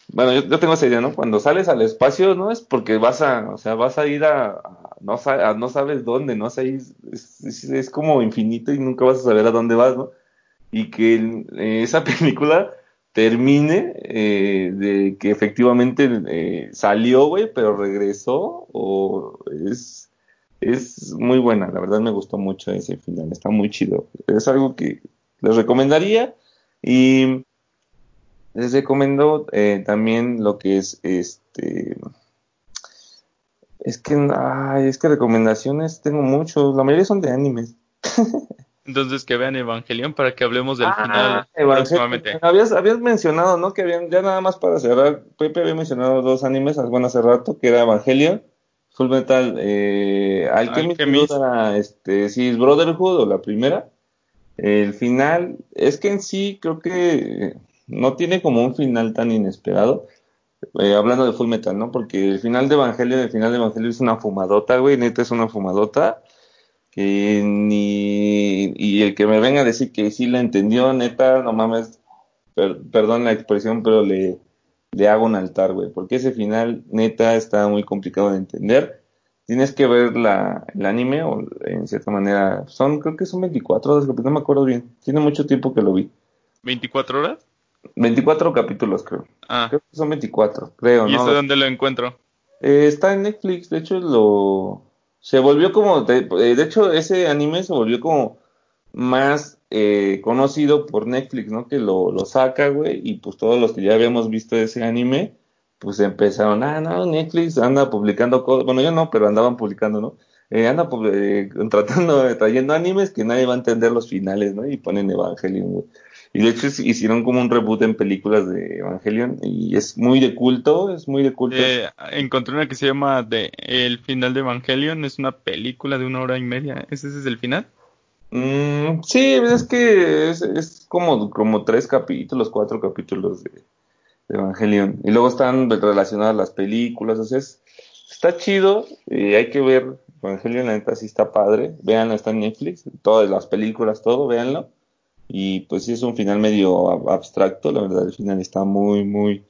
bueno, yo, tengo esa idea, ¿no? Cuando sales al espacio, no es porque vas a, o sea, vas a ir a, no, no sabes dónde, ¿no? O es, es, como infinito y nunca vas a saber a dónde vas, ¿no? Y que esa película termine eh, de que efectivamente eh, salió, güey, pero regresó o es, es muy buena, la verdad me gustó mucho ese final, está muy chido. Es algo que les recomendaría y les recomiendo eh, también lo que es este es que ay, es que recomendaciones tengo mucho, la mayoría son de animes. Entonces que vean Evangelion para que hablemos del final ah, próximamente. Habías, habías mencionado, ¿no? Que habían, ya nada más para cerrar, Pepe había mencionado dos animes, bueno, hace rato, que era Evangelion, Full Metal, eh, Alchemist, este, sí, es Brotherhood o la primera. El final, es que en sí creo que no tiene como un final tan inesperado. Eh, hablando de Full Metal, ¿no? Porque el final de Evangelion, el final de Evangelion es una fumadota, güey, neta es una fumadota que ni y el que me venga a decir que sí la entendió, neta, no mames, perdón la expresión, pero le, le hago un altar, güey, porque ese final, neta, está muy complicado de entender. Tienes que ver la, el anime, o en cierta manera, son, creo que son 24 horas, no me acuerdo bien, tiene mucho tiempo que lo vi. ¿24 horas? 24 capítulos, creo. Ah. Creo que son 24, creo, ¿Y ¿no? dónde lo encuentro? Eh, está en Netflix, de hecho lo se volvió como, de, eh, de hecho ese anime se volvió como más eh, conocido por Netflix, ¿no? Que lo, lo saca, güey, y pues todos los que ya habíamos visto ese anime, pues empezaron, ah, no, Netflix anda publicando cosas, bueno, yo no, pero andaban publicando, ¿no? Eh, anda eh, tratando, trayendo animes que nadie va a entender los finales, ¿no? Y ponen Evangelion, güey. Y de hecho hicieron como un reboot en películas de Evangelion y es muy de culto, es muy de culto. Eh, encontré una que se llama de El final de Evangelion, es una película de una hora y media. ¿Ese es el final? Mm, sí, es que es, es, como, como tres capítulos, cuatro capítulos de, Evangelion. Y luego están relacionadas las películas, o sea, está chido, y hay que ver Evangelion, la neta sí está padre, véanlo, está en Netflix, todas las películas, todo, véanlo. Y pues sí es un final medio abstracto, la verdad, el final está muy, muy,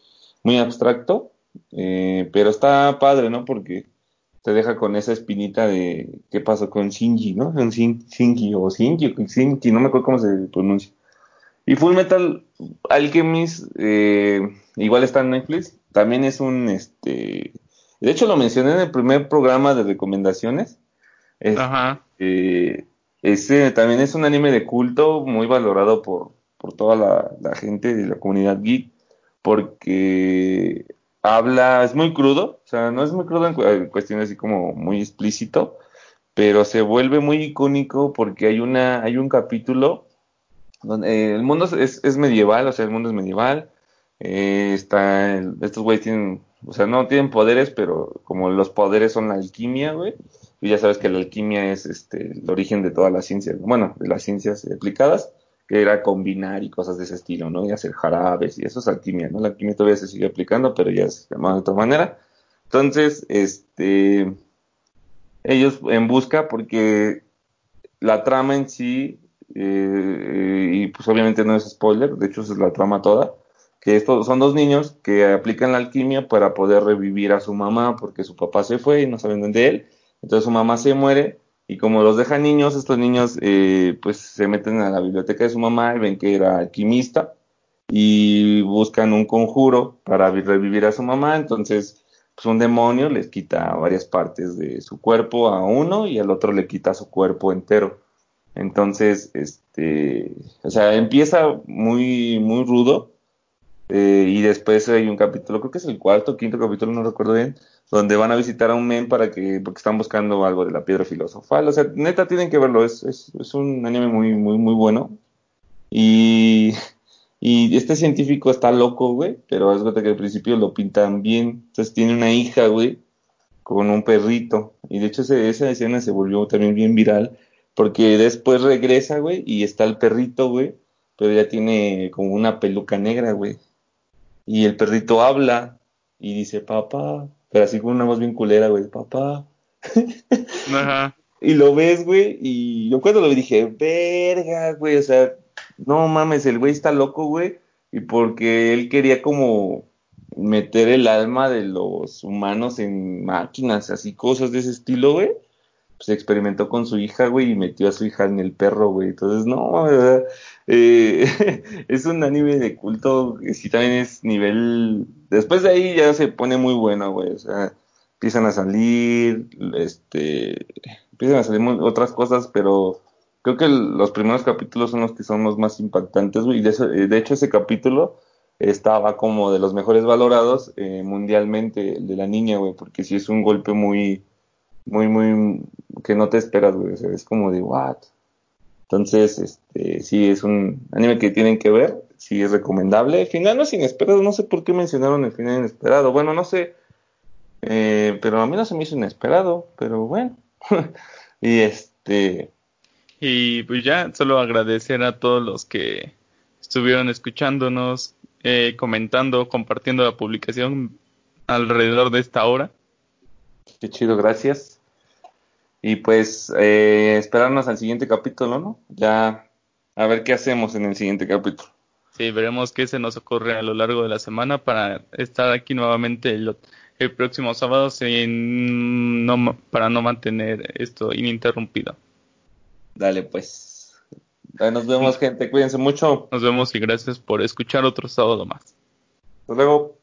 muy abstracto, eh, pero está padre, ¿no? Porque te deja con esa espinita de qué pasó con Shinji, ¿no? Con Shinji o Shinji, Shinji, no me acuerdo cómo se pronuncia. Y Full Metal Alchemist, eh, igual está en Netflix, también es un, este, de hecho lo mencioné en el primer programa de recomendaciones. Ajá. Eh, ese también es un anime de culto muy valorado por, por toda la, la gente de la comunidad geek, porque habla, es muy crudo, o sea, no es muy crudo en, cuestiones así como muy explícito, pero se vuelve muy icónico porque hay una, hay un capítulo donde eh, el mundo es, es, medieval, o sea, el mundo es medieval, eh, está, estos güeyes tienen, o sea, no tienen poderes, pero como los poderes son la alquimia, güey, y ya sabes que la alquimia es este, el origen de todas las ciencias, bueno, de las ciencias aplicadas, que era combinar y cosas de ese estilo, ¿no? Y hacer jarabes y eso es alquimia, ¿no? La alquimia todavía se sigue aplicando, pero ya es llamado de otra manera. Entonces, este, ellos en busca, porque la trama en sí, eh, y pues obviamente no es spoiler, de hecho es la trama toda, que estos son dos niños que aplican la alquimia para poder revivir a su mamá, porque su papá se fue y no saben dónde él, entonces su mamá se muere y como los dejan niños, estos niños eh, pues se meten a la biblioteca de su mamá y ven que era alquimista y buscan un conjuro para revivir a su mamá. Entonces, pues un demonio les quita varias partes de su cuerpo a uno y al otro le quita su cuerpo entero. Entonces, este, o sea, empieza muy, muy rudo. Eh, y después hay un capítulo, creo que es el cuarto, quinto capítulo, no recuerdo bien, donde van a visitar a un men para que, porque están buscando algo de la piedra filosofal. O sea, neta tienen que verlo, es, es, es un anime muy, muy, muy bueno. Y, y este científico está loco, güey, pero es verdad que al principio lo pintan bien. Entonces tiene una hija, güey, con un perrito. Y de hecho esa escena se volvió también bien viral, porque después regresa, güey, y está el perrito, güey, pero ya tiene como una peluca negra, güey. Y el perrito habla y dice, papá, pero así con una voz bien culera, güey, papá. Ajá. Y lo ves, güey, y yo cuando lo vi dije, verga, güey, o sea, no mames, el güey está loco, güey, y porque él quería como meter el alma de los humanos en máquinas, así cosas de ese estilo, güey. Pues experimentó con su hija, güey, y metió a su hija en el perro, güey. Entonces, no, eh, es un anime de culto que sí también es nivel Después de ahí ya se pone muy bueno, güey. O sea, empiezan a salir, este, empiezan a salir otras cosas, pero creo que los primeros capítulos son los que son los más impactantes, güey. De, eh, de hecho ese capítulo estaba como de los mejores valorados eh, mundialmente, el de la niña, güey, porque sí es un golpe muy, muy, muy, que no te esperas, güey. O sea, es como de, what? Entonces, este, sí, es un anime que tienen que ver sí es recomendable. Final no es inesperado, no sé por qué mencionaron el final inesperado. Bueno, no sé, eh, pero a mí no se me hizo inesperado, pero bueno. y este. Y pues ya, solo agradecer a todos los que estuvieron escuchándonos, eh, comentando, compartiendo la publicación alrededor de esta hora. Qué chido, gracias. Y pues eh, esperarnos al siguiente capítulo, ¿no? Ya a ver qué hacemos en el siguiente capítulo. Sí, veremos qué se nos ocurre a lo largo de la semana para estar aquí nuevamente el, próximo sábado sin, no, para no mantener esto ininterrumpido. Dale, pues. Nos vemos, gente. Cuídense mucho. Nos vemos y gracias por escuchar otro sábado más. Hasta luego.